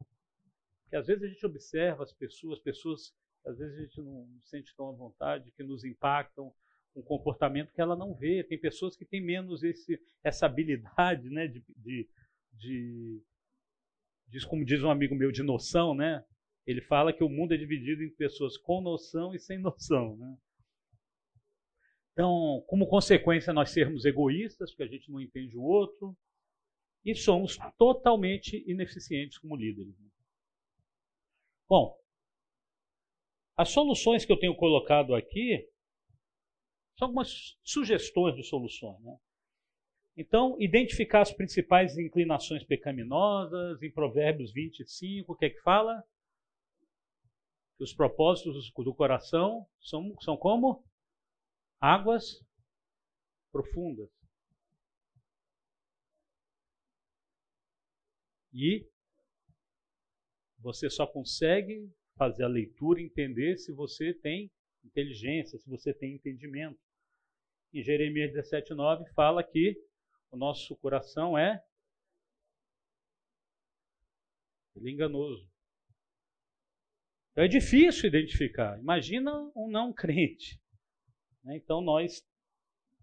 Porque às vezes a gente observa as pessoas, pessoas às vezes a gente não sente tão à vontade, que nos impactam um comportamento que ela não vê. Tem pessoas que têm menos esse, essa habilidade né, de, de, de diz como diz um amigo meu de noção, né? Ele fala que o mundo é dividido em pessoas com noção e sem noção, né? Então, como consequência, nós sermos egoístas, porque a gente não entende o outro, e somos totalmente ineficientes como líderes. Né? Bom, as soluções que eu tenho colocado aqui são algumas sugestões de soluções. Né? Então, identificar as principais inclinações pecaminosas, em Provérbios 25, o que é que fala? Que os propósitos do coração são, são como? Águas profundas. E você só consegue fazer a leitura entender se você tem inteligência, se você tem entendimento. Em Jeremias 17,9 fala que o nosso coração é é enganoso. Então é difícil identificar. Imagina um não crente. Né? Então nós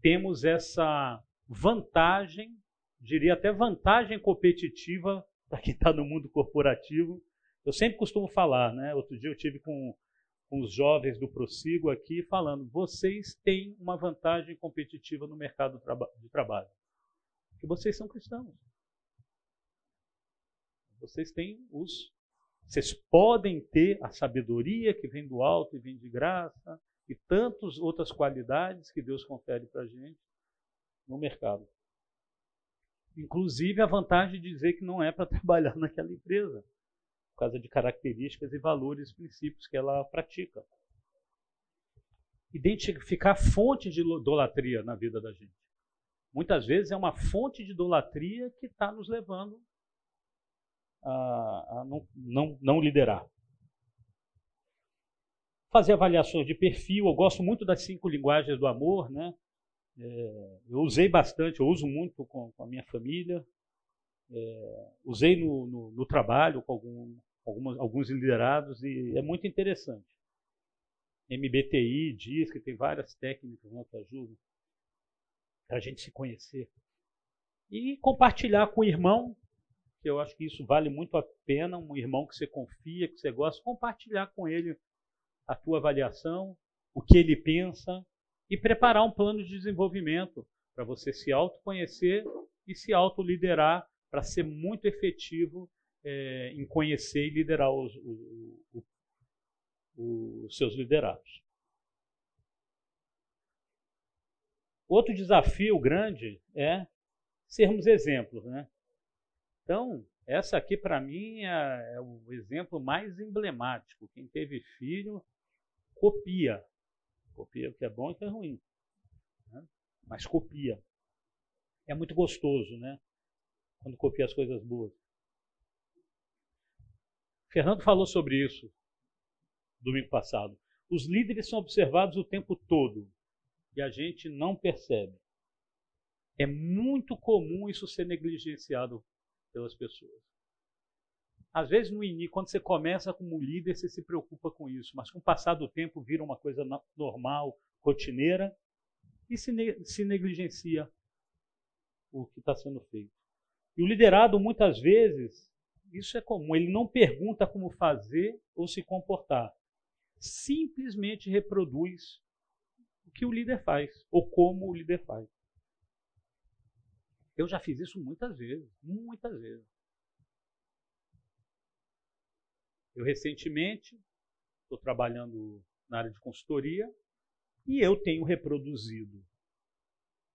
temos essa vantagem, diria até vantagem competitiva <laughs> para quem está no mundo corporativo. Eu sempre costumo falar, né? Outro dia eu tive com, com os jovens do Prossigo aqui falando: vocês têm uma vantagem competitiva no mercado de trabalho que vocês são cristãos. Vocês têm os. Vocês podem ter a sabedoria que vem do alto e vem de graça, e tantas outras qualidades que Deus confere para a gente no mercado. Inclusive a vantagem de dizer que não é para <laughs> trabalhar naquela empresa, por causa de características e valores, princípios que ela pratica. Identificar fonte de idolatria na vida da gente muitas vezes é uma fonte de idolatria que está nos levando a, a não, não, não liderar. Fazer avaliações de perfil, eu gosto muito das cinco linguagens do amor, né? É, eu usei bastante, eu uso muito com, com a minha família, é, usei no, no, no, trabalho com algum, algumas, alguns liderados e é muito interessante. MBTI diz que tem várias técnicas né, que ajudam para a gente se conhecer. E compartilhar com o irmão, que eu acho que isso vale muito a pena, um irmão que você confia, que você gosta, compartilhar com ele a tua avaliação, o que ele pensa e preparar um plano de desenvolvimento para você se autoconhecer e se autoliderar para ser muito efetivo é, em conhecer e liderar os, os, os, os seus liderados. Outro desafio grande é sermos exemplos, né? Então, essa aqui para mim é, é, o exemplo mais emblemático. Quem teve filho copia. Copia o que é bom e o que é ruim. Né? Mas copia. É muito gostoso, né? quando copia as coisas boas. Fernando falou sobre isso domingo passado. Os líderes são observados o tempo todo e a gente não percebe. É muito comum isso ser negligenciado pelas pessoas. Às vezes, no início, quando você começa como líder, você se preocupa com isso, mas com o passar do tempo vira uma coisa normal, rotineira, e se, ne se negligencia o que está sendo feito. E o liderado, muitas vezes, isso é comum, ele não pergunta como fazer ou se comportar. Simplesmente reproduz o que o líder faz, ou como o líder faz. Eu já fiz isso muitas vezes, muitas vezes. Eu recentemente estou trabalhando na área de consultoria e eu tenho reproduzido,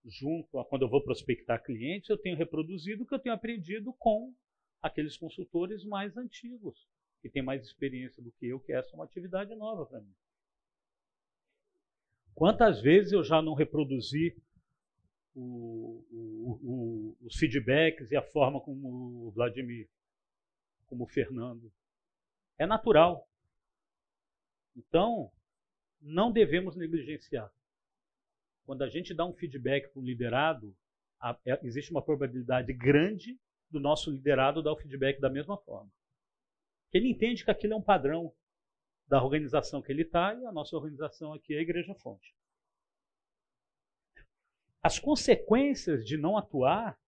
junto a quando eu vou prospectar clientes, eu tenho reproduzido o que eu tenho aprendido com aqueles consultores mais antigos, que têm mais experiência do que eu, que essa é uma atividade nova para mim. Quantas vezes eu já não reproduzi o, o, o, os feedbacks e a forma como o Vladimir, como o Fernando é natural. Então, não devemos negligenciar. Quando a gente dá um feedback para um liderado, é, existe uma probabilidade grande do nosso liderado dar o feedback da mesma forma. Ele entende que aquilo é um padrão da organização que ele está e a nossa organização aqui é a Igreja Fonte. As consequências de não atuar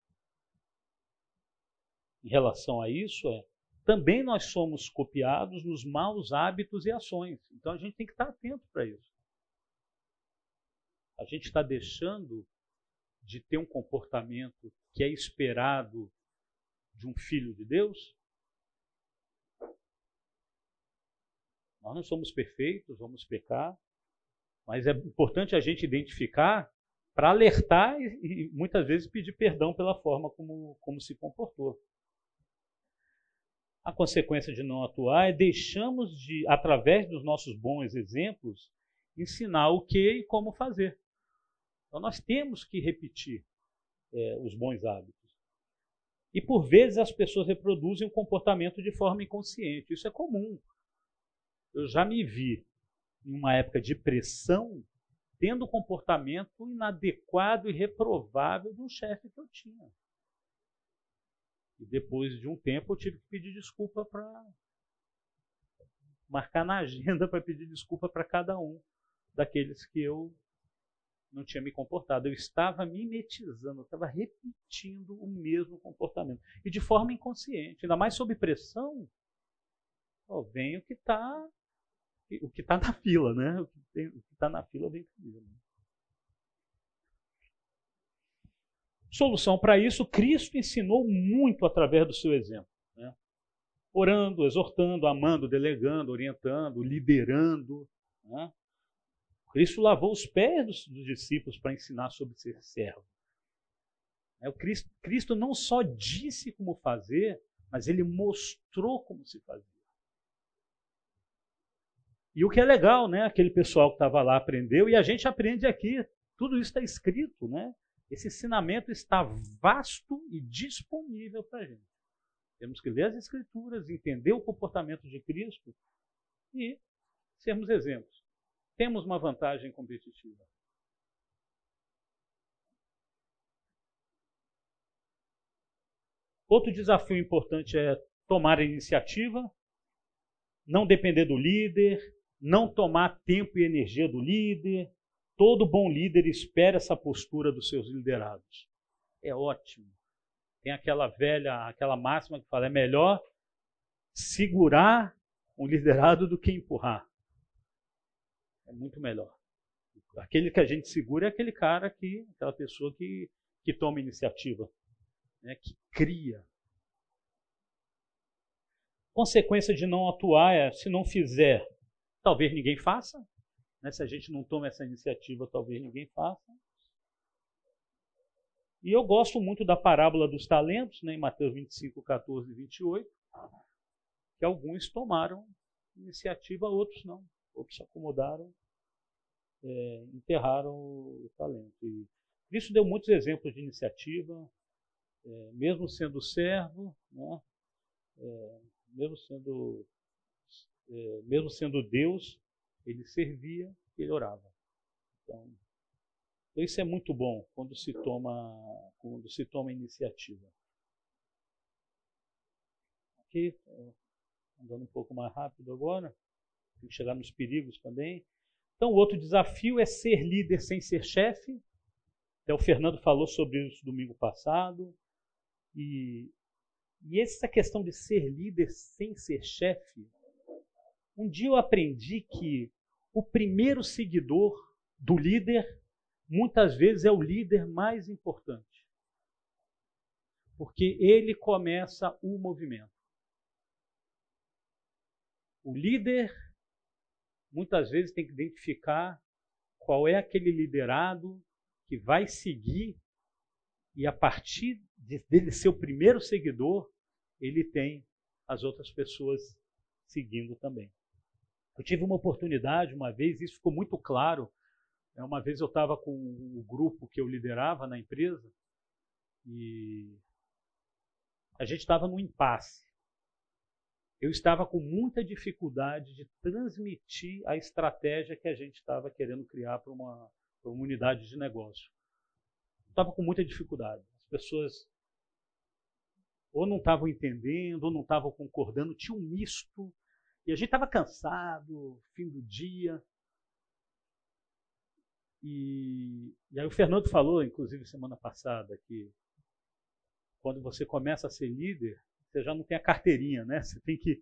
em relação a isso é também nós somos copiados nos maus hábitos e ações. Então a gente tem que estar atento para isso. A gente está deixando de ter um comportamento que é esperado de um filho de Deus? Nós não somos perfeitos, vamos pecar, mas é importante a gente identificar para alertar e, e, muitas vezes pedir perdão pela forma como, como se comportou. A consequência de não atuar é deixamos de, através dos nossos bons exemplos, ensinar o que e como fazer. Então nós temos que repetir é, os bons hábitos. E por vezes as pessoas reproduzem o comportamento de forma inconsciente. Isso é comum. Eu já me vi em uma época de pressão tendo o comportamento inadequado e reprovável de um chefe que eu tinha. E depois de um tempo eu tive que pedir desculpa para marcar na agenda <laughs> para pedir desculpa para cada um daqueles que eu não tinha me comportado. Eu estava mimetizando, eu estava repetindo o mesmo comportamento. E de forma inconsciente, ainda mais sob pressão, ó, vem o que está o que está na fila, né? O que está na fila vem primeiro. Solução para isso, Cristo ensinou muito através do seu exemplo. Né? Orando, exortando, amando, delegando, orientando, liderando. Né? Cristo lavou os pés dos, dos discípulos para ensinar sobre ser servo. É, o Cristo, Cristo não só disse como fazer, mas ele mostrou como se fazia. E o que é legal, né? Aquele pessoal que estava lá aprendeu e a gente aprende aqui. Tudo isso está escrito, né? Esse ensinamento está vasto e disponível para a gente. Temos que ler as Escrituras, entender o comportamento de Cristo e sermos exemplos. Temos uma vantagem competitiva. Outro desafio importante é tomar iniciativa, não depender do líder, não tomar tempo e energia do líder, Todo bom líder espera essa postura dos seus liderados. É ótimo. Tem aquela velha, aquela máxima que fala: é melhor segurar um liderado do que empurrar. É muito melhor. Aquele que a gente segura é aquele cara que, aquela pessoa que, que toma iniciativa, né, que cria. Consequência de não atuar é, se não fizer, talvez ninguém faça. Né? Se a gente não toma essa iniciativa, talvez ninguém faça. E eu gosto muito da parábola dos talentos, né, em Mateus 25, 14 e 28, que alguns tomaram iniciativa, outros não. Outros se acomodaram, é, enterraram o talento. E Cristo deu muitos exemplos de iniciativa, é, mesmo sendo servo, né, é, mesmo sendo é, mesmo sendo Deus, ele servia, ele orava. Então, isso é muito bom quando se toma quando se toma iniciativa. Aqui, andando um pouco mais rápido agora, tem que chegar nos perigos também. Então, o outro desafio é ser líder sem ser chefe. Até o Fernando falou sobre isso domingo passado. E, e essa questão de ser líder sem ser chefe, um dia eu aprendi que o primeiro seguidor do líder muitas vezes é o líder mais importante. Porque ele começa o movimento. O líder muitas vezes tem que identificar qual é aquele liderado que vai seguir e a partir de, dele ser o primeiro seguidor, ele tem as outras pessoas seguindo também. Eu tive uma oportunidade uma vez, isso ficou muito claro. É, uma vez eu estava com o grupo que eu liderava na empresa e a gente estava num impasse. Eu estava com muita dificuldade de transmitir a estratégia que a gente estava querendo criar para uma, uma unidade de negócio. Estava com muita dificuldade. As pessoas ou não estavam entendendo, ou não estavam concordando, tinha um misto. E a gente estava cansado, fim do dia. E, e aí o Fernando falou, inclusive semana passada, que quando você começa a ser líder, você já não tem a carteirinha, né? Você tem que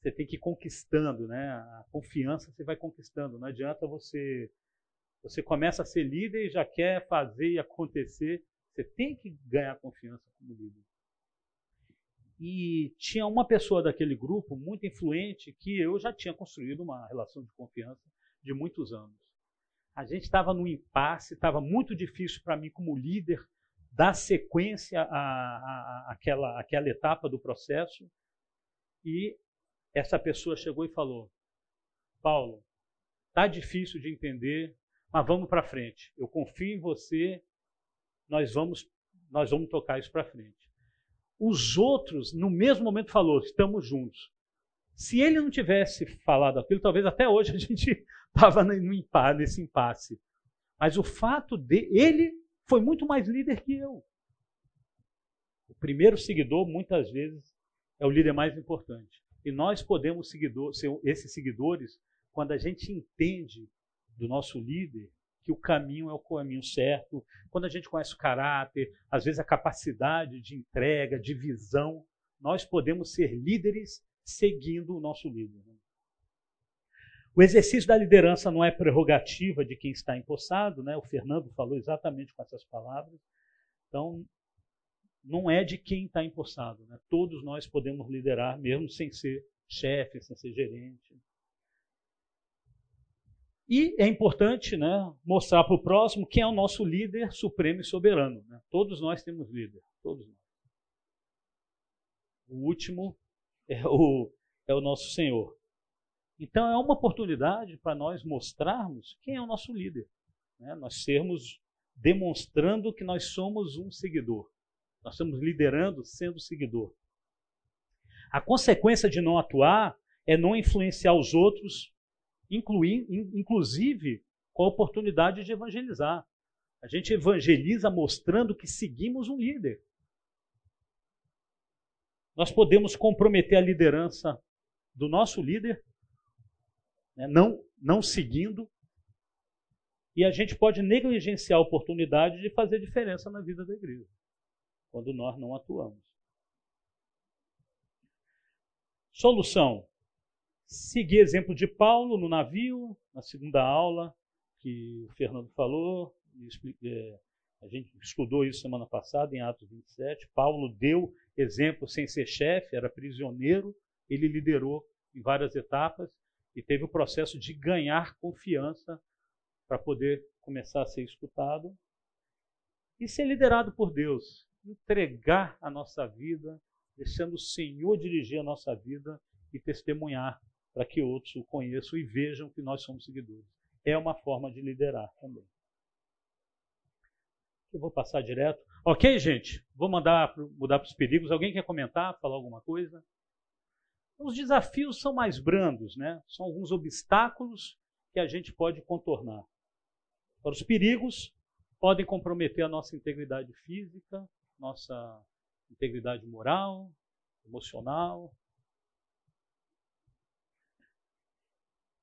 você tem que ir conquistando, né? A confiança você vai conquistando. Não adianta você você começa a ser líder e já quer fazer e acontecer. Você tem que ganhar confiança como líder. E tinha uma pessoa daquele grupo muito influente que eu já tinha construído uma relação de confiança de muitos anos. A gente estava no impasse, estava muito difícil para mim como líder dar sequência àquela, àquela etapa do processo. E essa pessoa chegou e falou: Paulo, tá difícil de entender, mas vamos para frente. Eu confio em você, nós vamos, nós vamos tocar isso para frente. Os outros, no mesmo momento, falou: estamos juntos. Se ele não tivesse falado aquilo, talvez até hoje a gente <laughs> estava nesse impasse. Mas o fato de ele foi muito mais líder que eu. O primeiro seguidor, muitas vezes, é o líder mais importante. E nós podemos seguidor, ser esses seguidores quando a gente entende do nosso líder que o caminho é o caminho certo, quando a gente conhece o caráter, às vezes a capacidade de entrega, de visão, nós podemos ser líderes seguindo o nosso líder. O exercício da liderança não é prerrogativa de quem está empossado, né? O Fernando falou exatamente com essas palavras. Então, não é de quem está empossado, né? Todos nós podemos liderar, mesmo sem ser chefe, sem ser gerente. E é importante né, mostrar para o próximo quem é o nosso líder supremo e soberano. Né? Todos nós temos líder, todos nós. O último é o, é o nosso Senhor. Então é uma oportunidade para nós mostrarmos quem é o nosso líder. Né? Nós sermos demonstrando que nós somos um seguidor. Nós estamos liderando sendo seguidor. A consequência de não atuar é não influenciar os outros incluir, inclusive com a oportunidade de evangelizar. A gente evangeliza mostrando que seguimos um líder. Nós podemos comprometer a liderança do nosso líder, né, não, não seguindo, e a gente pode negligenciar a oportunidade de fazer diferença na vida da igreja, quando nós não atuamos. Solução: Seguir exemplo de Paulo no navio, na segunda aula que o Fernando falou, é, a gente estudou isso semana passada em Atos 27. Paulo deu exemplo sem ser chefe, era prisioneiro, ele liderou em várias etapas e teve o processo de ganhar confiança para poder começar a ser escutado e ser liderado por Deus, entregar a nossa vida, deixando o Senhor dirigir a nossa vida e testemunhar para que outros o conheçam e vejam que nós somos seguidores. É uma forma de liderar também. Eu vou passar direto. Ok, gente? Vou mandar mudar para os perigos. Alguém quer comentar, falar alguma coisa? Os desafios são mais brandos, né? São alguns obstáculos que a gente pode contornar. Para os perigos podem comprometer a nossa integridade física, nossa integridade moral, emocional.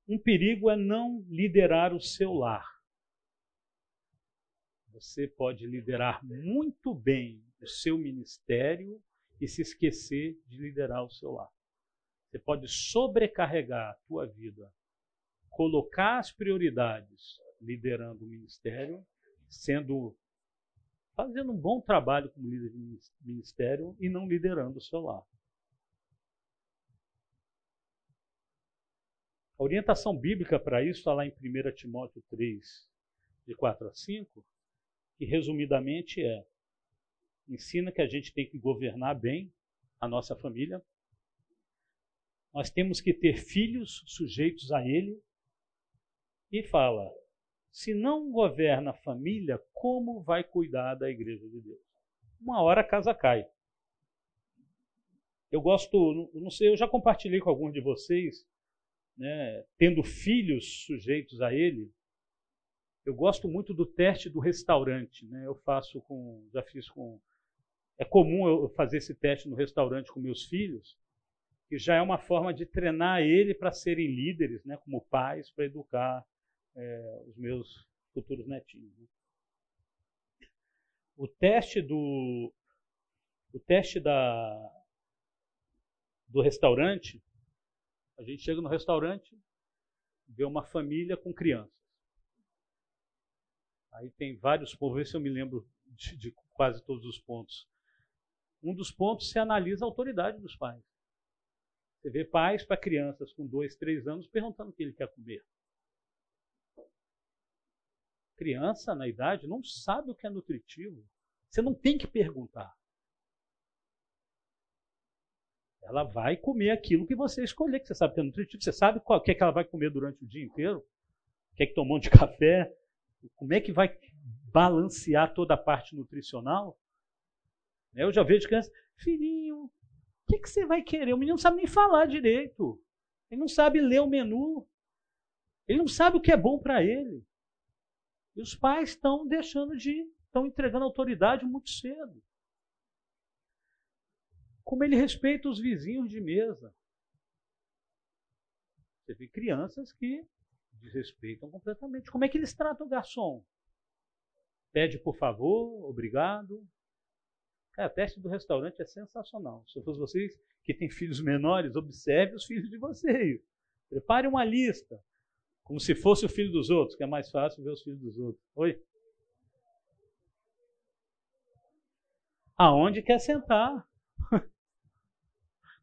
Um perigo é não liderar o seu lar. Você pode liderar muito bem o seu ministério e se esquecer de liderar o seu lar. Você pode sobrecarregar a tua vida, colocar as prioridades liderando o ministério, sendo fazendo um bom trabalho como líder de ministério e não liderando o seu lar. A orientação bíblica para isso está lá em 1 Timóteo 3, de 4 a 5, que resumidamente é: ensina que a gente tem que governar bem a nossa família. Nós temos que ter filhos sujeitos a ele. E fala: se não governa a família, como vai cuidar da igreja de Deus? Uma hora a casa cai. Eu gosto, não sei, eu já compartilhei com alguns de vocês, né, tendo filhos sujeitos a ele, eu gosto muito do teste do restaurante. Né? Eu faço com. Já fiz com. É comum eu fazer esse teste no restaurante com meus filhos, que já é uma forma de treinar ele para serem líderes, né, como pais, para educar é, os meus futuros netinhos. Né? O teste do. O teste da, do restaurante, a gente chega no restaurante, vê uma família com criança. Aí tem vários pontos, ver se eu me lembro de, de quase todos os pontos. Um dos pontos se analisa a autoridade dos pais. Você vê pais para crianças com dois, três anos perguntando o que ele quer comer. Criança, na idade, não sabe o que é nutritivo. Você não tem que perguntar. Ela vai comer aquilo que você escolher, que você sabe que é nutritivo. Você sabe o que, é que ela vai comer durante o dia inteiro? Quer é que tomou de <laughs> café? como é que vai balancear toda a parte nutricional? Eu já vejo crianças, filhinho, o que, que você vai querer? O menino não sabe nem falar direito. Ele não sabe ler o menu. Ele não sabe o que é bom para ele. E os pais estão deixando de, estão entregando autoridade muito cedo. Como ele respeita os vizinhos de mesa. Você vê crianças que desrespeitam completamente. Como é que eles tratam o garçom? Pede por favor, obrigado. Cara, teste do restaurante é sensacional. Se eu fosse vocês que têm filhos menores, observe os filhos de vocês. Prepare uma lista, como se fosse o filho dos outros, que é mais fácil ver os filhos dos outros. Oi? Aonde quer sentar? <laughs>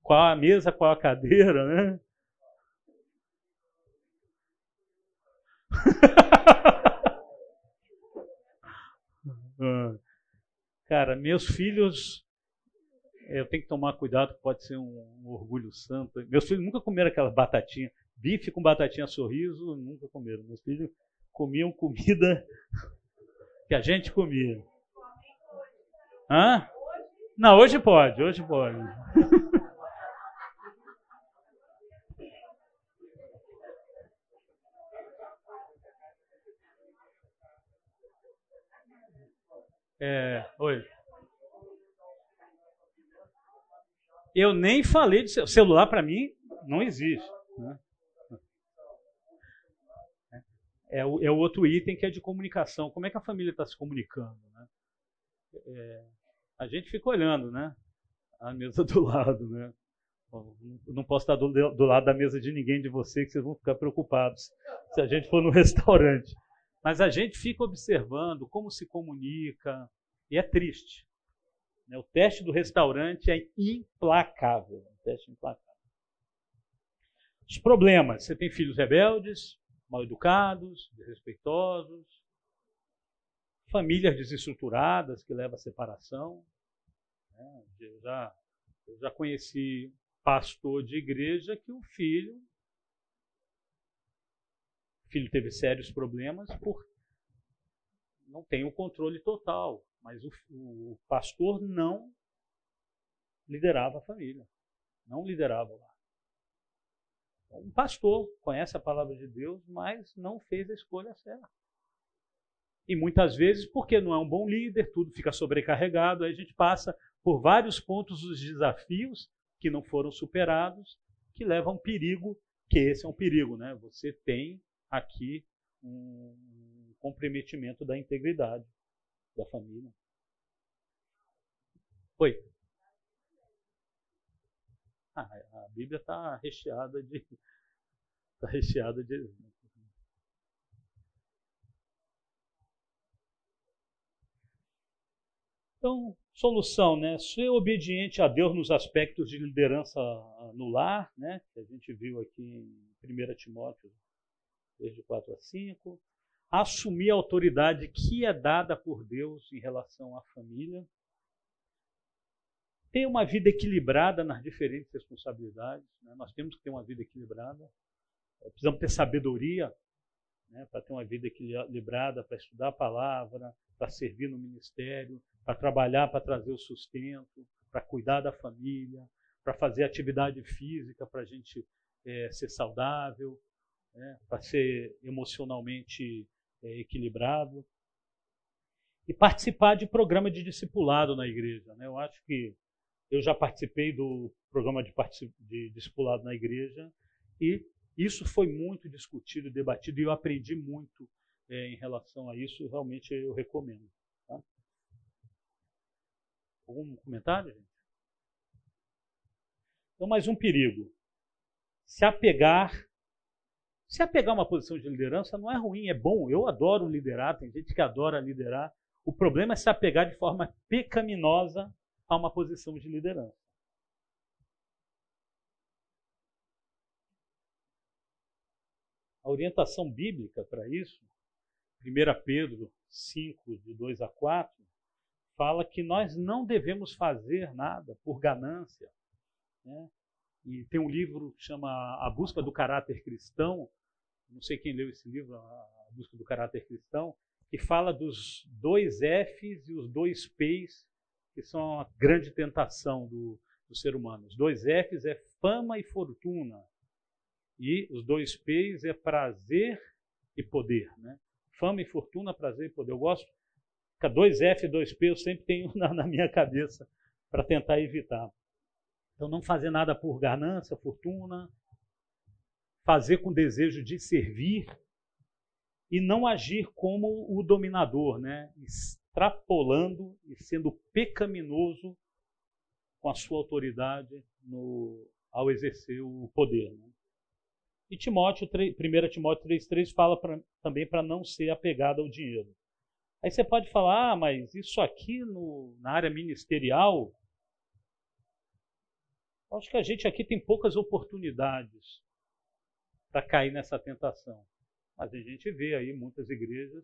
qual a mesa, qual a cadeira, né? <laughs> Cara, meus filhos, eu tenho que tomar cuidado, pode ser um, um orgulho santo. Meus filhos nunca comeram aquela batatinha, bife com batatinha sorriso, nunca comeram. Meus filhos comiam comida <laughs> que a gente comia. Hã? Não, hoje pode, hoje pode. <laughs> É, oi. Eu nem falei de celular para mim não existe. Né? É, o, é o outro item que é de comunicação. Como é que a família está se comunicando? Né? É, a gente fica olhando, né? A mesa do <laughs> lado, né? não posso estar do, do, lado da mesa de ninguém de vocês, que vocês vão ficar preocupados se a gente for no <laughs> restaurante. Mas a gente fica observando como se comunica, e é triste. Né? O teste do restaurante é implacável. Um teste implacável. Os problemas: você tem filhos rebeldes, mal educados, desrespeitosos, famílias desestruturadas que levam à separação. Né? Eu, já, eu já conheci pastor de igreja que o filho filho teve sérios problemas por não tem o controle total, mas o, o pastor não liderava a família, não liderava lá. Um pastor conhece a palavra de Deus, mas não fez a escolha certa. E muitas vezes, porque não é um bom líder, tudo fica sobrecarregado, aí a gente passa por vários pontos dos desafios que não foram superados, que levam a um perigo, que esse é um perigo, né? Você tem aqui um comprometimento da integridade da família. Oi. Ah, a Bíblia está recheada de. Está <laughs> recheada de Então, solução, né? Ser obediente a Deus nos aspectos de liderança no lar, né? Que a gente viu aqui em 1 Timóteo, desde 4 a 5. Assumir a autoridade que é dada por Deus em relação à família. Ter uma vida equilibrada nas diferentes responsabilidades. Né? Nós temos que ter uma vida equilibrada. Precisamos ter sabedoria né? para ter uma vida equilibrada, para estudar a palavra, para servir no ministério, para trabalhar, para trazer o sustento, para cuidar da família, para fazer atividade física, para a gente é, ser saudável, né, para ser emocionalmente é, equilibrado. E participar de programa de discipulado na igreja. Né? Eu acho que eu já participei do programa de, de discipulado na igreja e isso foi muito discutido, debatido e eu aprendi muito é, em relação a isso. Realmente eu recomendo. Algum comentário, gente? Então, mais um perigo. Se apegar. Se apegar uma posição de liderança não é ruim, é bom. Eu adoro liderar, tem gente que adora liderar. O problema é se apegar de forma pecaminosa a uma posição de liderança. A orientação bíblica para isso, 1 Pedro 5, de 2 a 4, fala que nós não devemos fazer nada por ganância. Né? E tem um livro que chama A Busca do Caráter Cristão, não sei quem leu esse livro, A Busca do Caráter Cristão, que fala dos dois Fs e os dois Ps, que são a grande tentação do, do ser humano. Os dois Fs é fama e fortuna, e os dois P's é prazer e poder. Né? Fama e fortuna, prazer e poder. Eu gosto dois F e dois P eu sempre tenho <laughs> na, na minha cabeça para tentar evitar. Então, não fazer nada por ganância, fortuna, fazer com desejo de servir e não agir como o dominador, né? extrapolando e sendo pecaminoso com a sua autoridade no, ao exercer o poder. Né? E Timóteo 3, 1 Timóteo 3,3 fala pra, também para não ser apegado ao dinheiro. Aí você pode falar, ah, mas isso aqui no, na área ministerial, acho que a gente aqui tem poucas oportunidades para cair nessa tentação. Mas a gente vê aí muitas igrejas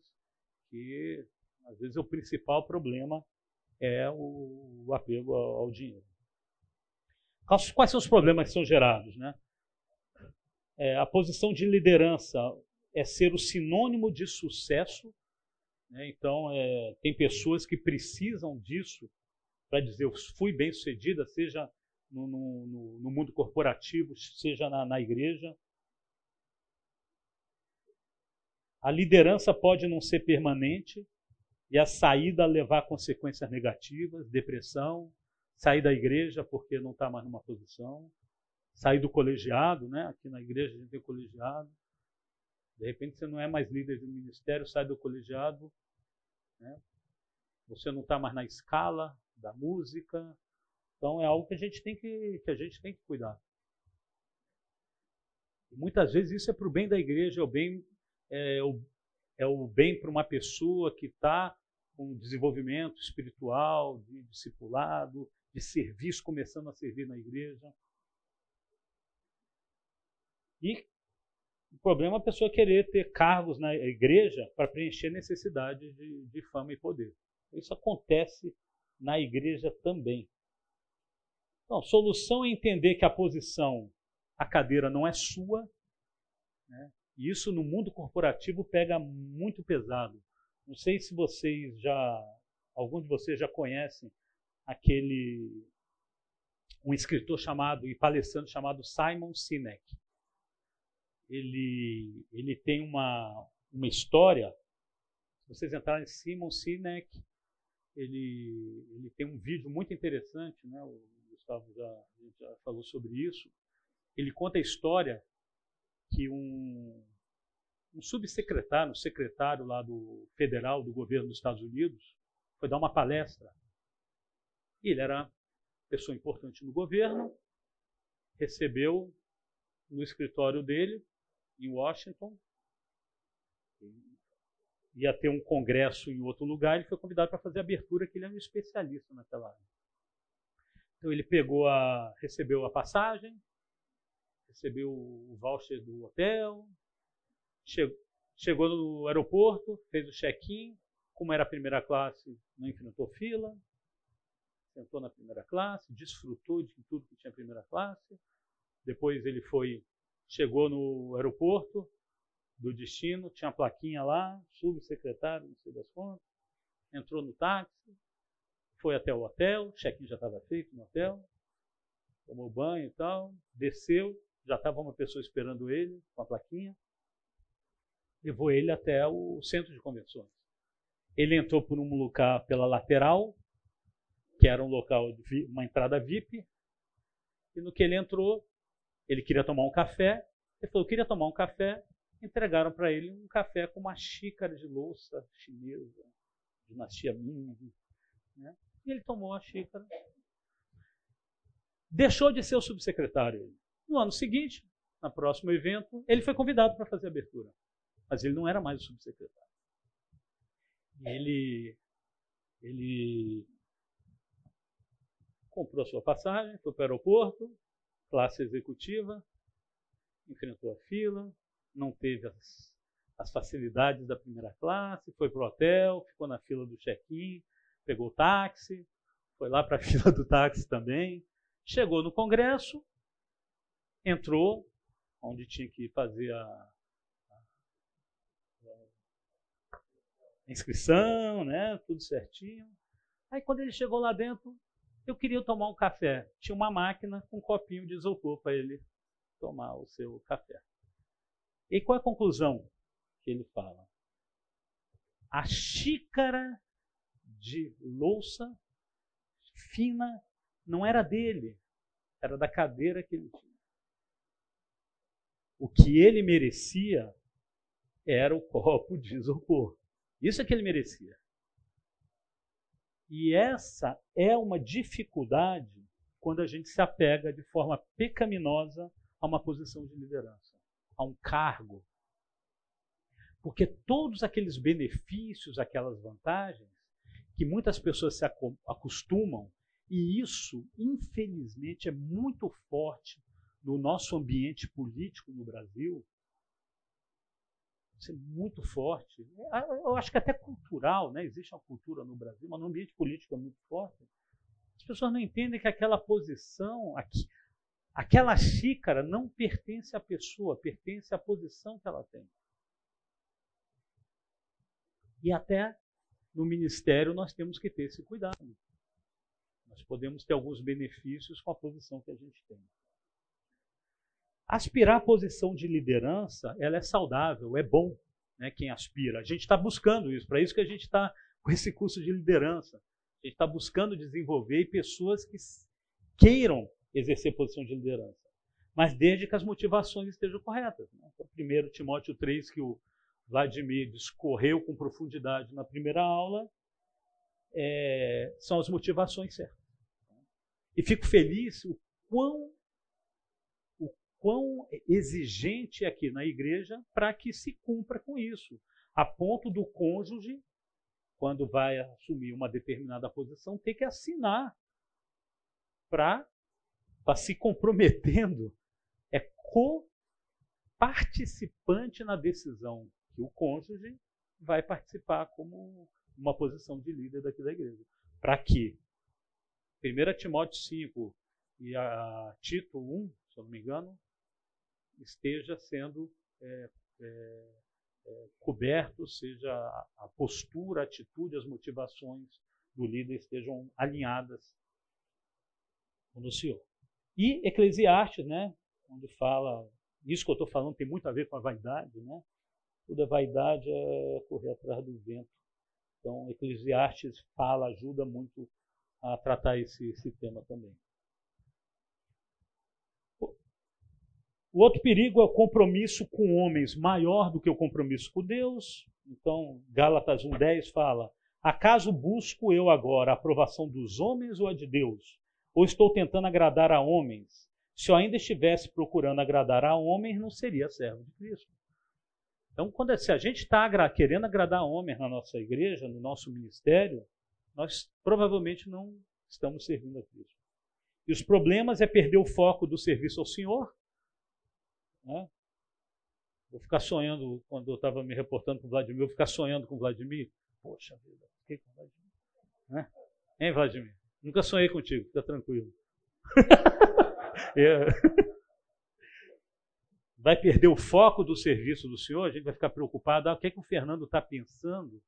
que, às vezes, o principal problema é o, apego ao, ao dinheiro. Quais são os problemas que são gerados? Né? É, a posição de liderança é ser o sinônimo de sucesso né? Então, é, tem pessoas que precisam disso para dizer eu fui bem sucedida, seja no, no, no mundo corporativo, seja na, na igreja. A liderança pode não ser permanente e a saída levar consequências negativas, depressão, sair da igreja porque não está mais numa posição, sair do colegiado, né? Aqui na igreja a gente tem colegiado. De repente você não é mais líder do ministério, sai do colegiado, né? você não está mais na escala da música. Então é algo que a gente tem que, que, a gente tem que cuidar. Muitas vezes isso é para o bem da igreja, é o bem, é o, é o bem para uma pessoa que está com desenvolvimento espiritual, de discipulado, de serviço, começando a servir na igreja. E o problema é a pessoa querer ter cargos na igreja para preencher necessidade de, de fama e poder. Isso acontece na igreja também. Então, solução é entender que a posição, a cadeira não é sua. Né? E isso no mundo corporativo pega muito pesado. Não sei se vocês já, algum de vocês já conhecem aquele um escritor chamado e palestrante chamado Simon Sinek. Ele ele tem uma uma história. Se vocês entrarem em Simon Sinek, ele ele tem um vídeo muito interessante, né? O Gustavo já, já falou sobre isso. Ele conta a história que um um subsecretário, um secretário lá do federal do governo dos Estados Unidos, foi dar uma palestra. Ele era pessoa importante no governo, recebeu no escritório dele, em Washington, ia ter um congresso em outro lugar, ele foi convidado para fazer a abertura, que ele é um especialista naquela área. Então ele pegou a, recebeu a passagem, recebeu o voucher do hotel, chegou, no aeroporto, fez o check-in, como era a primeira classe, não enfrentou fila, sentou na primeira classe, desfrutou de tudo que tinha primeira classe. Depois ele foi, chegou no aeroporto do destino, tinha a plaquinha lá, subsecretário, não sei das contas, entrou no táxi, foi até o hotel, o check-in já estava feito no hotel, tomou banho e tal, desceu, já estava uma pessoa esperando ele com a plaquinha, levou ele até o centro de convenções. Ele entrou por um lugar pela lateral, que era um local, de, uma entrada VIP. E no que ele entrou, ele queria tomar um café. Ele falou: queria tomar um café. Entregaram para ele um café com uma xícara de louça chinesa, dinastia Ming. Né? E ele tomou a xícara. Deixou de ser o subsecretário. No ano seguinte, no próximo evento, ele foi convidado para fazer a abertura. Mas ele não era mais o subsecretário. Ele, ele comprou sua passagem, foi para o aeroporto, classe executiva, enfrentou a fila, não teve as, as facilidades da primeira classe, foi para o hotel, ficou na fila do check-in, pegou o táxi, foi lá para a <laughs> fila do táxi também, chegou no congresso, entrou, onde tinha que fazer a, inscrição, né, tudo certinho. Aí quando ele chegou lá dentro, eu queria tomar um café. Tinha uma máquina com um copinho de isopor para ele tomar o seu café. E qual é a conclusão que ele fala? A xícara de louça fina não era dele, era da cadeira que ele tinha. O que ele merecia era o <laughs> copo de isopor. Isso é que ele merecia. E essa é uma dificuldade quando a gente se apega de forma pecaminosa a uma posição de liderança, a um cargo. Porque todos aqueles benefícios, aquelas vantagens, que muitas pessoas se acostumam, e isso, infelizmente, é muito forte no nosso ambiente político no Brasil, ser muito forte. Eu acho que até cultural, né? existe uma cultura no Brasil, mas no ambiente político é muito forte. As pessoas não entendem que aquela posição, aquela xícara não pertence à pessoa, pertence à posição que ela tem. E até no ministério nós temos que ter esse cuidado. Nós podemos ter alguns benefícios com a posição que a gente tem. Aspirar a posição de liderança, ela é saudável, é bom, né, quem aspira. A gente está buscando isso, para isso que a gente está com esse curso de liderança. A gente está buscando desenvolver pessoas que queiram exercer posição de liderança, mas desde que as motivações estejam corretas. Né? Então, primeiro Timóteo 3, que o Vladimir discorreu com profundidade na primeira aula, é, são as motivações certas. E fico feliz o quão quão exigente é aqui na igreja para que se cumpra com isso, a ponto do cônjuge, quando vai assumir uma determinada posição, ter que assinar para se comprometendo, é co-participante na decisão que o cônjuge vai participar como uma posição de líder daqui da igreja. Para que 1 Timóteo 5 e a Tito 1, se eu não me engano, esteja sendo é, é, é, coberto, seja a postura, a atitude, as motivações do líder estejam alinhadas com o Senhor. E Eclesiastes, né, onde fala, isso que eu estou falando tem muito a ver com a vaidade, né? Toda vaidade é correr atrás do vento. Então, Eclesiastes fala, ajuda muito a tratar esse, esse tema também. O outro perigo é o compromisso com homens maior do que o compromisso com Deus. Então, Gálatas 1,10 fala: Acaso busco eu agora a aprovação dos homens ou a de Deus? Ou estou tentando agradar a homens? Se eu ainda estivesse procurando agradar a homens, não seria servo de Cristo. Então, quando, se a gente está querendo agradar homens na nossa igreja, no nosso ministério, nós provavelmente não estamos servindo a Cristo. E os problemas é perder o foco do serviço ao Senhor. Né? Vou ficar sonhando, quando eu estava me reportando com o Vladimir, vou ficar sonhando com o Vladimir. Poxa vida, fiquei com o Vladimir. Né? Hein, Vladimir? Nunca sonhei contigo, fica tranquilo. <laughs> é vai perder o foco do serviço do Senhor, a gente vai ficar preocupado, ah, o que, é que o Fernando está pensando?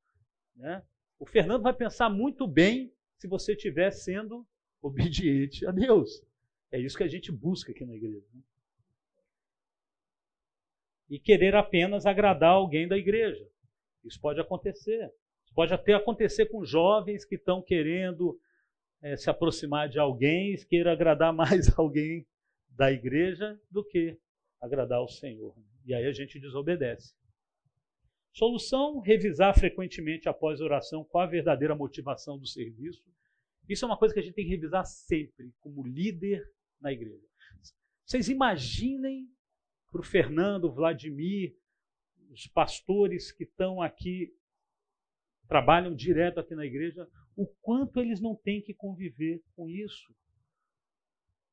Né? O Fernando vai pensar muito bem se você estiver sendo obediente a Deus. É isso que a gente busca aqui na igreja. Né? E querer apenas agradar alguém da igreja. Isso pode acontecer. Isso pode até acontecer com jovens que estão querendo é, se aproximar de alguém, queira agradar <laughs> mais alguém da igreja do que agradar ao Senhor. E aí a gente desobedece. Solução: revisar frequentemente após oração qual a verdadeira motivação do serviço. Isso é uma coisa que a gente tem que revisar sempre, como líder na igreja. Vocês imaginem para o Fernando, Vladimir, os pastores que estão aqui, trabalham direto aqui na igreja, o quanto eles não têm que conviver com isso.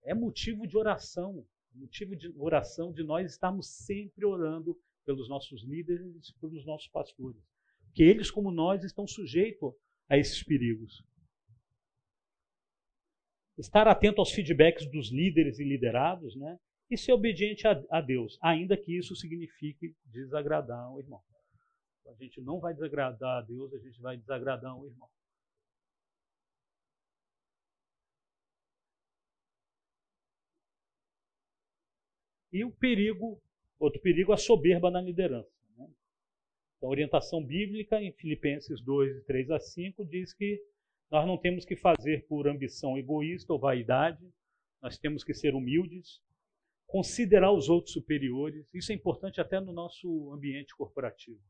É motivo de oração motivo de oração de nós estarmos sempre orando pelos nossos líderes e pelos nossos pastores. Porque eles, como nós, estão sujeitos a esses perigos. Estar atento aos feedbacks dos líderes e liderados, né? E ser obediente a, a Deus, ainda que isso signifique desagradar o irmão. A gente não vai desagradar a Deus, a gente vai desagradar o irmão. E o perigo, outro perigo, a soberba na liderança. Né? Então, a orientação bíblica em Filipenses 2, 3 a 5 diz que nós não temos que fazer por ambição egoísta ou vaidade, nós temos que ser humildes, considerar os outros superiores. Isso é importante até no nosso ambiente corporativo.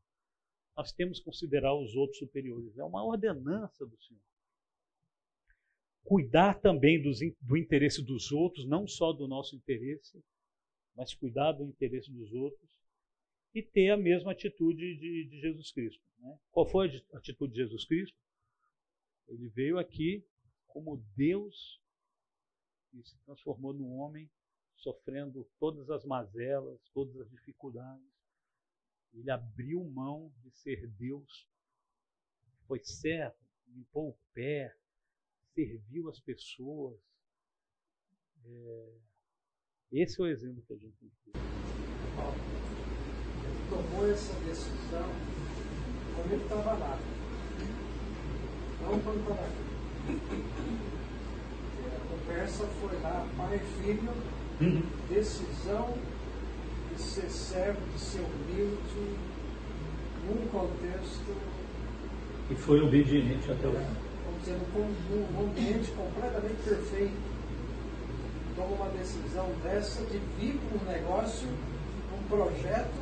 Nós temos que considerar os outros superiores. É uma ordenança do Senhor. Cuidar também dos, do interesse dos outros, não só do nosso interesse mas cuidar do interesse dos outros e ter a mesma atitude de, de Jesus Cristo. Né? Qual foi a atitude de Jesus Cristo? Ele veio aqui como Deus e se transformou num homem sofrendo todas as mazelas, todas as dificuldades. Ele abriu mão de ser Deus, foi servo, limpou o pé, serviu as pessoas, é, esse é o exemplo que a gente tem ter. Ele tomou essa decisão quando ele estava lá. Não quando estava aqui. A conversa foi lá, pai e filho, uhum. decisão de ser servo, de ser humilde, num contexto. E foi obediente até o fim. Vamos dizer, num ambiente completamente perfeito toma uma decisão dessa de vir para um negócio, um projeto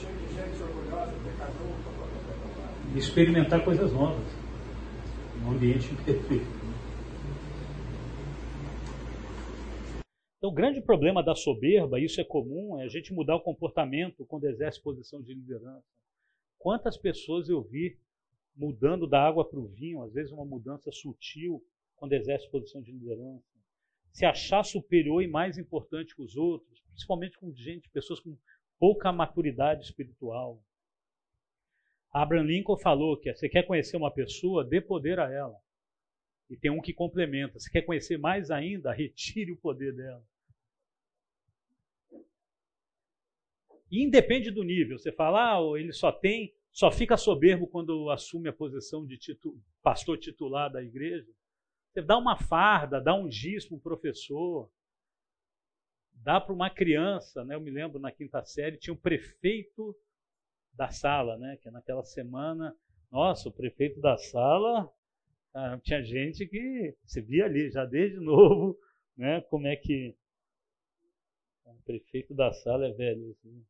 cheio de gente orgulhosa, pecador, e experimentar coisas novas num ambiente <laughs> imperfeito. Então, o grande problema da soberba, isso é comum, é a gente mudar o comportamento quando exerce posição de liderança. Quantas pessoas eu vi mudando da água para o vinho, às vezes uma mudança sutil, quando exerce posição de liderança se achar superior e mais importante que os outros, principalmente com gente, pessoas com pouca maturidade espiritual. Abraham Lincoln falou que você quer conhecer uma pessoa, dê poder a ela. E tem um que complementa. Se quer conhecer mais ainda, retire o poder dela. E independe do nível. Você fala, ah, ele só tem, só fica soberbo quando assume a posição de titu, pastor titular da igreja. Você dá uma farda, dá um giz para um professor, dá para uma criança, né? Eu me lembro na quinta série tinha um prefeito da sala, né? Que naquela semana, nossa, o prefeito da sala, ah, tinha gente que se via ali já desde <laughs> novo, né? Como é que o prefeito da sala é velho. Assim.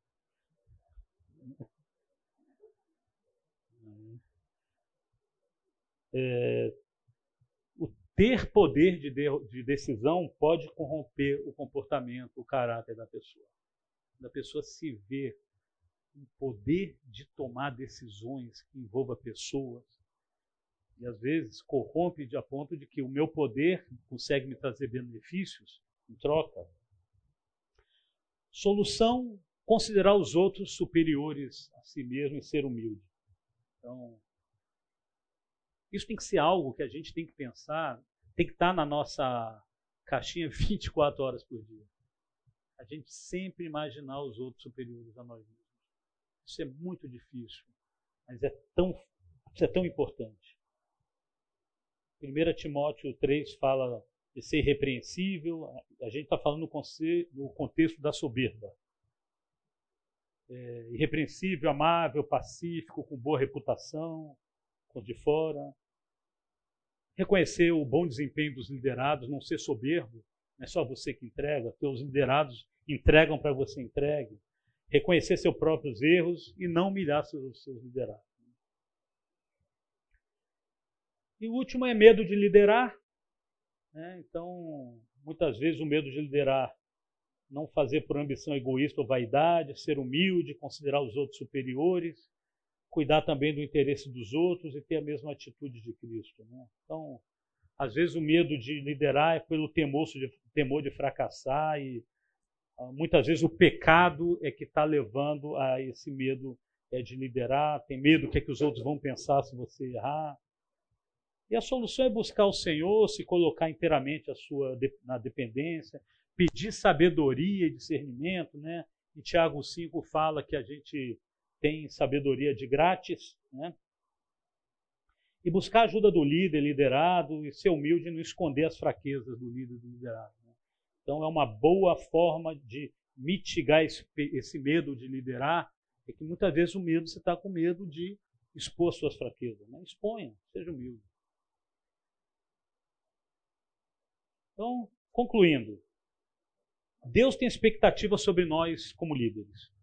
É, o ter poder de, de, de decisão pode corromper o comportamento, o caráter da pessoa. Da pessoa se ver um poder de tomar decisões que envolva pessoas, e às vezes corrompe de a ponto de que o meu poder consegue me trazer benefícios em troca. Solução: considerar os outros superiores a si mesmo e ser humilde. Então, isso tem que ser algo que a gente tem que pensar, tem que estar na nossa caixinha <laughs> 24 horas por dia. A gente sempre imaginar os outros superiores a nós mesmos. Isso é muito difícil, mas é tão, é tão importante. 1 Timóteo 3 fala de ser irrepreensível, a gente está falando no contexto da soberba. É, irrepreensível, amável, pacífico, com boa reputação, com de fora. Reconhecer o bom desempenho dos liderados, não ser soberbo, não é só você que entrega, os liderados entregam para você entregue reconhecer seus próprios erros e não humilhar seus, seus liderados. E o último é medo de liderar. Né? Então, muitas vezes o medo de liderar, não fazer por ambição egoísta ou vaidade, ser humilde, considerar os outros superiores, cuidar também do interesse dos outros e ter a mesma atitude de Cristo. Né? Então, às vezes o medo de liderar é pelo temor de, temor de fracassar e ah, muitas vezes o pecado é que está levando a esse medo é, de liderar, tem medo do que, é que os outros vão pensar se você errar. E a solução é buscar o Senhor, se colocar inteiramente a sua, na dependência, pedir sabedoria e discernimento. Né? E Tiago 5 fala que a gente tem sabedoria de grátis. Né? E buscar a ajuda do líder, liderado, e ser humilde e não esconder as fraquezas do líder, do liderado. Então, é uma boa forma de mitigar esse, esse medo de liderar. É que muitas vezes o medo, você está com medo de expor suas fraquezas. Né? Exponha, seja humilde. Então, concluindo, Deus tem expectativa sobre nós como líderes.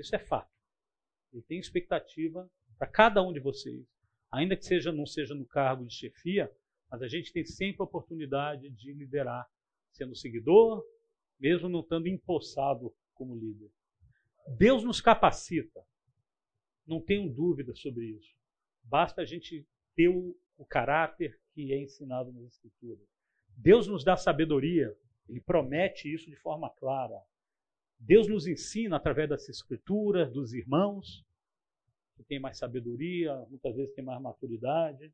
Isso é fato. Ele tem expectativa para cada um de vocês. Ainda que seja não seja no cargo de chefia, mas a gente tem sempre a oportunidade de liderar sendo seguidor, mesmo não estando empossado como líder. Deus nos capacita. Não tenho dúvida sobre isso. Basta a gente ter o, o caráter que é ensinado nas Escrituras. Deus nos dá sabedoria, ele promete isso de forma clara. Deus nos ensina através das Escrituras, dos irmãos, que tem mais sabedoria, muitas vezes tem mais maturidade.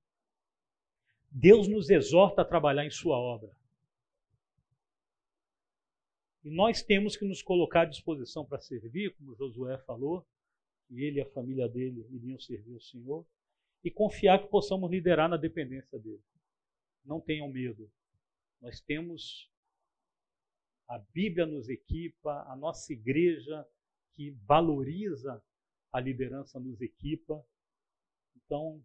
Deus nos exorta a trabalhar em Sua obra. E nós temos que nos colocar à disposição para servir, como Josué falou, que ele e a família dele iriam servir o Senhor, e confiar que possamos liderar na dependência dele. Não tenham medo. Nós temos a Bíblia nos equipa, a nossa igreja que valoriza a liderança nos equipa. Então,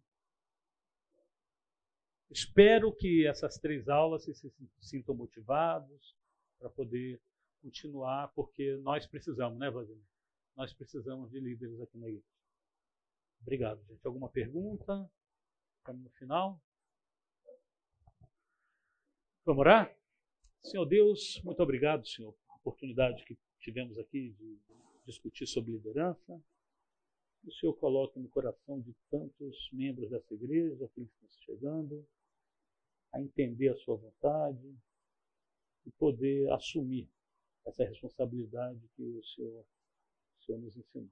espero que essas três aulas se sintam motivados para poder continuar, porque nós precisamos, né, Vladimir? Nós precisamos de líderes aqui na igreja. Obrigado, gente. Alguma pergunta? No final. Vamos orar? Senhor Deus, muito obrigado, Senhor, pela oportunidade que tivemos aqui de discutir sobre liderança. O Senhor coloque no coração de tantos membros dessa igreja, que estão chegando, a entender a sua vontade e poder assumir essa responsabilidade que o Senhor, o Senhor nos ensinou.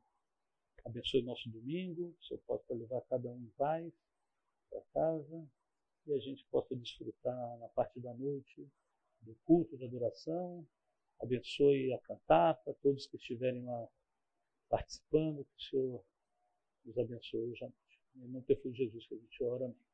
Abençoe nosso domingo, o Senhor possa levar cada um em paz para casa e a gente possa desfrutar na parte da noite do culto de adoração abençoe a cantata, todos que estiverem lá participando, que o Senhor nos abençoe hoje à noite. Em nome do Jesus que a gente ora. Amém.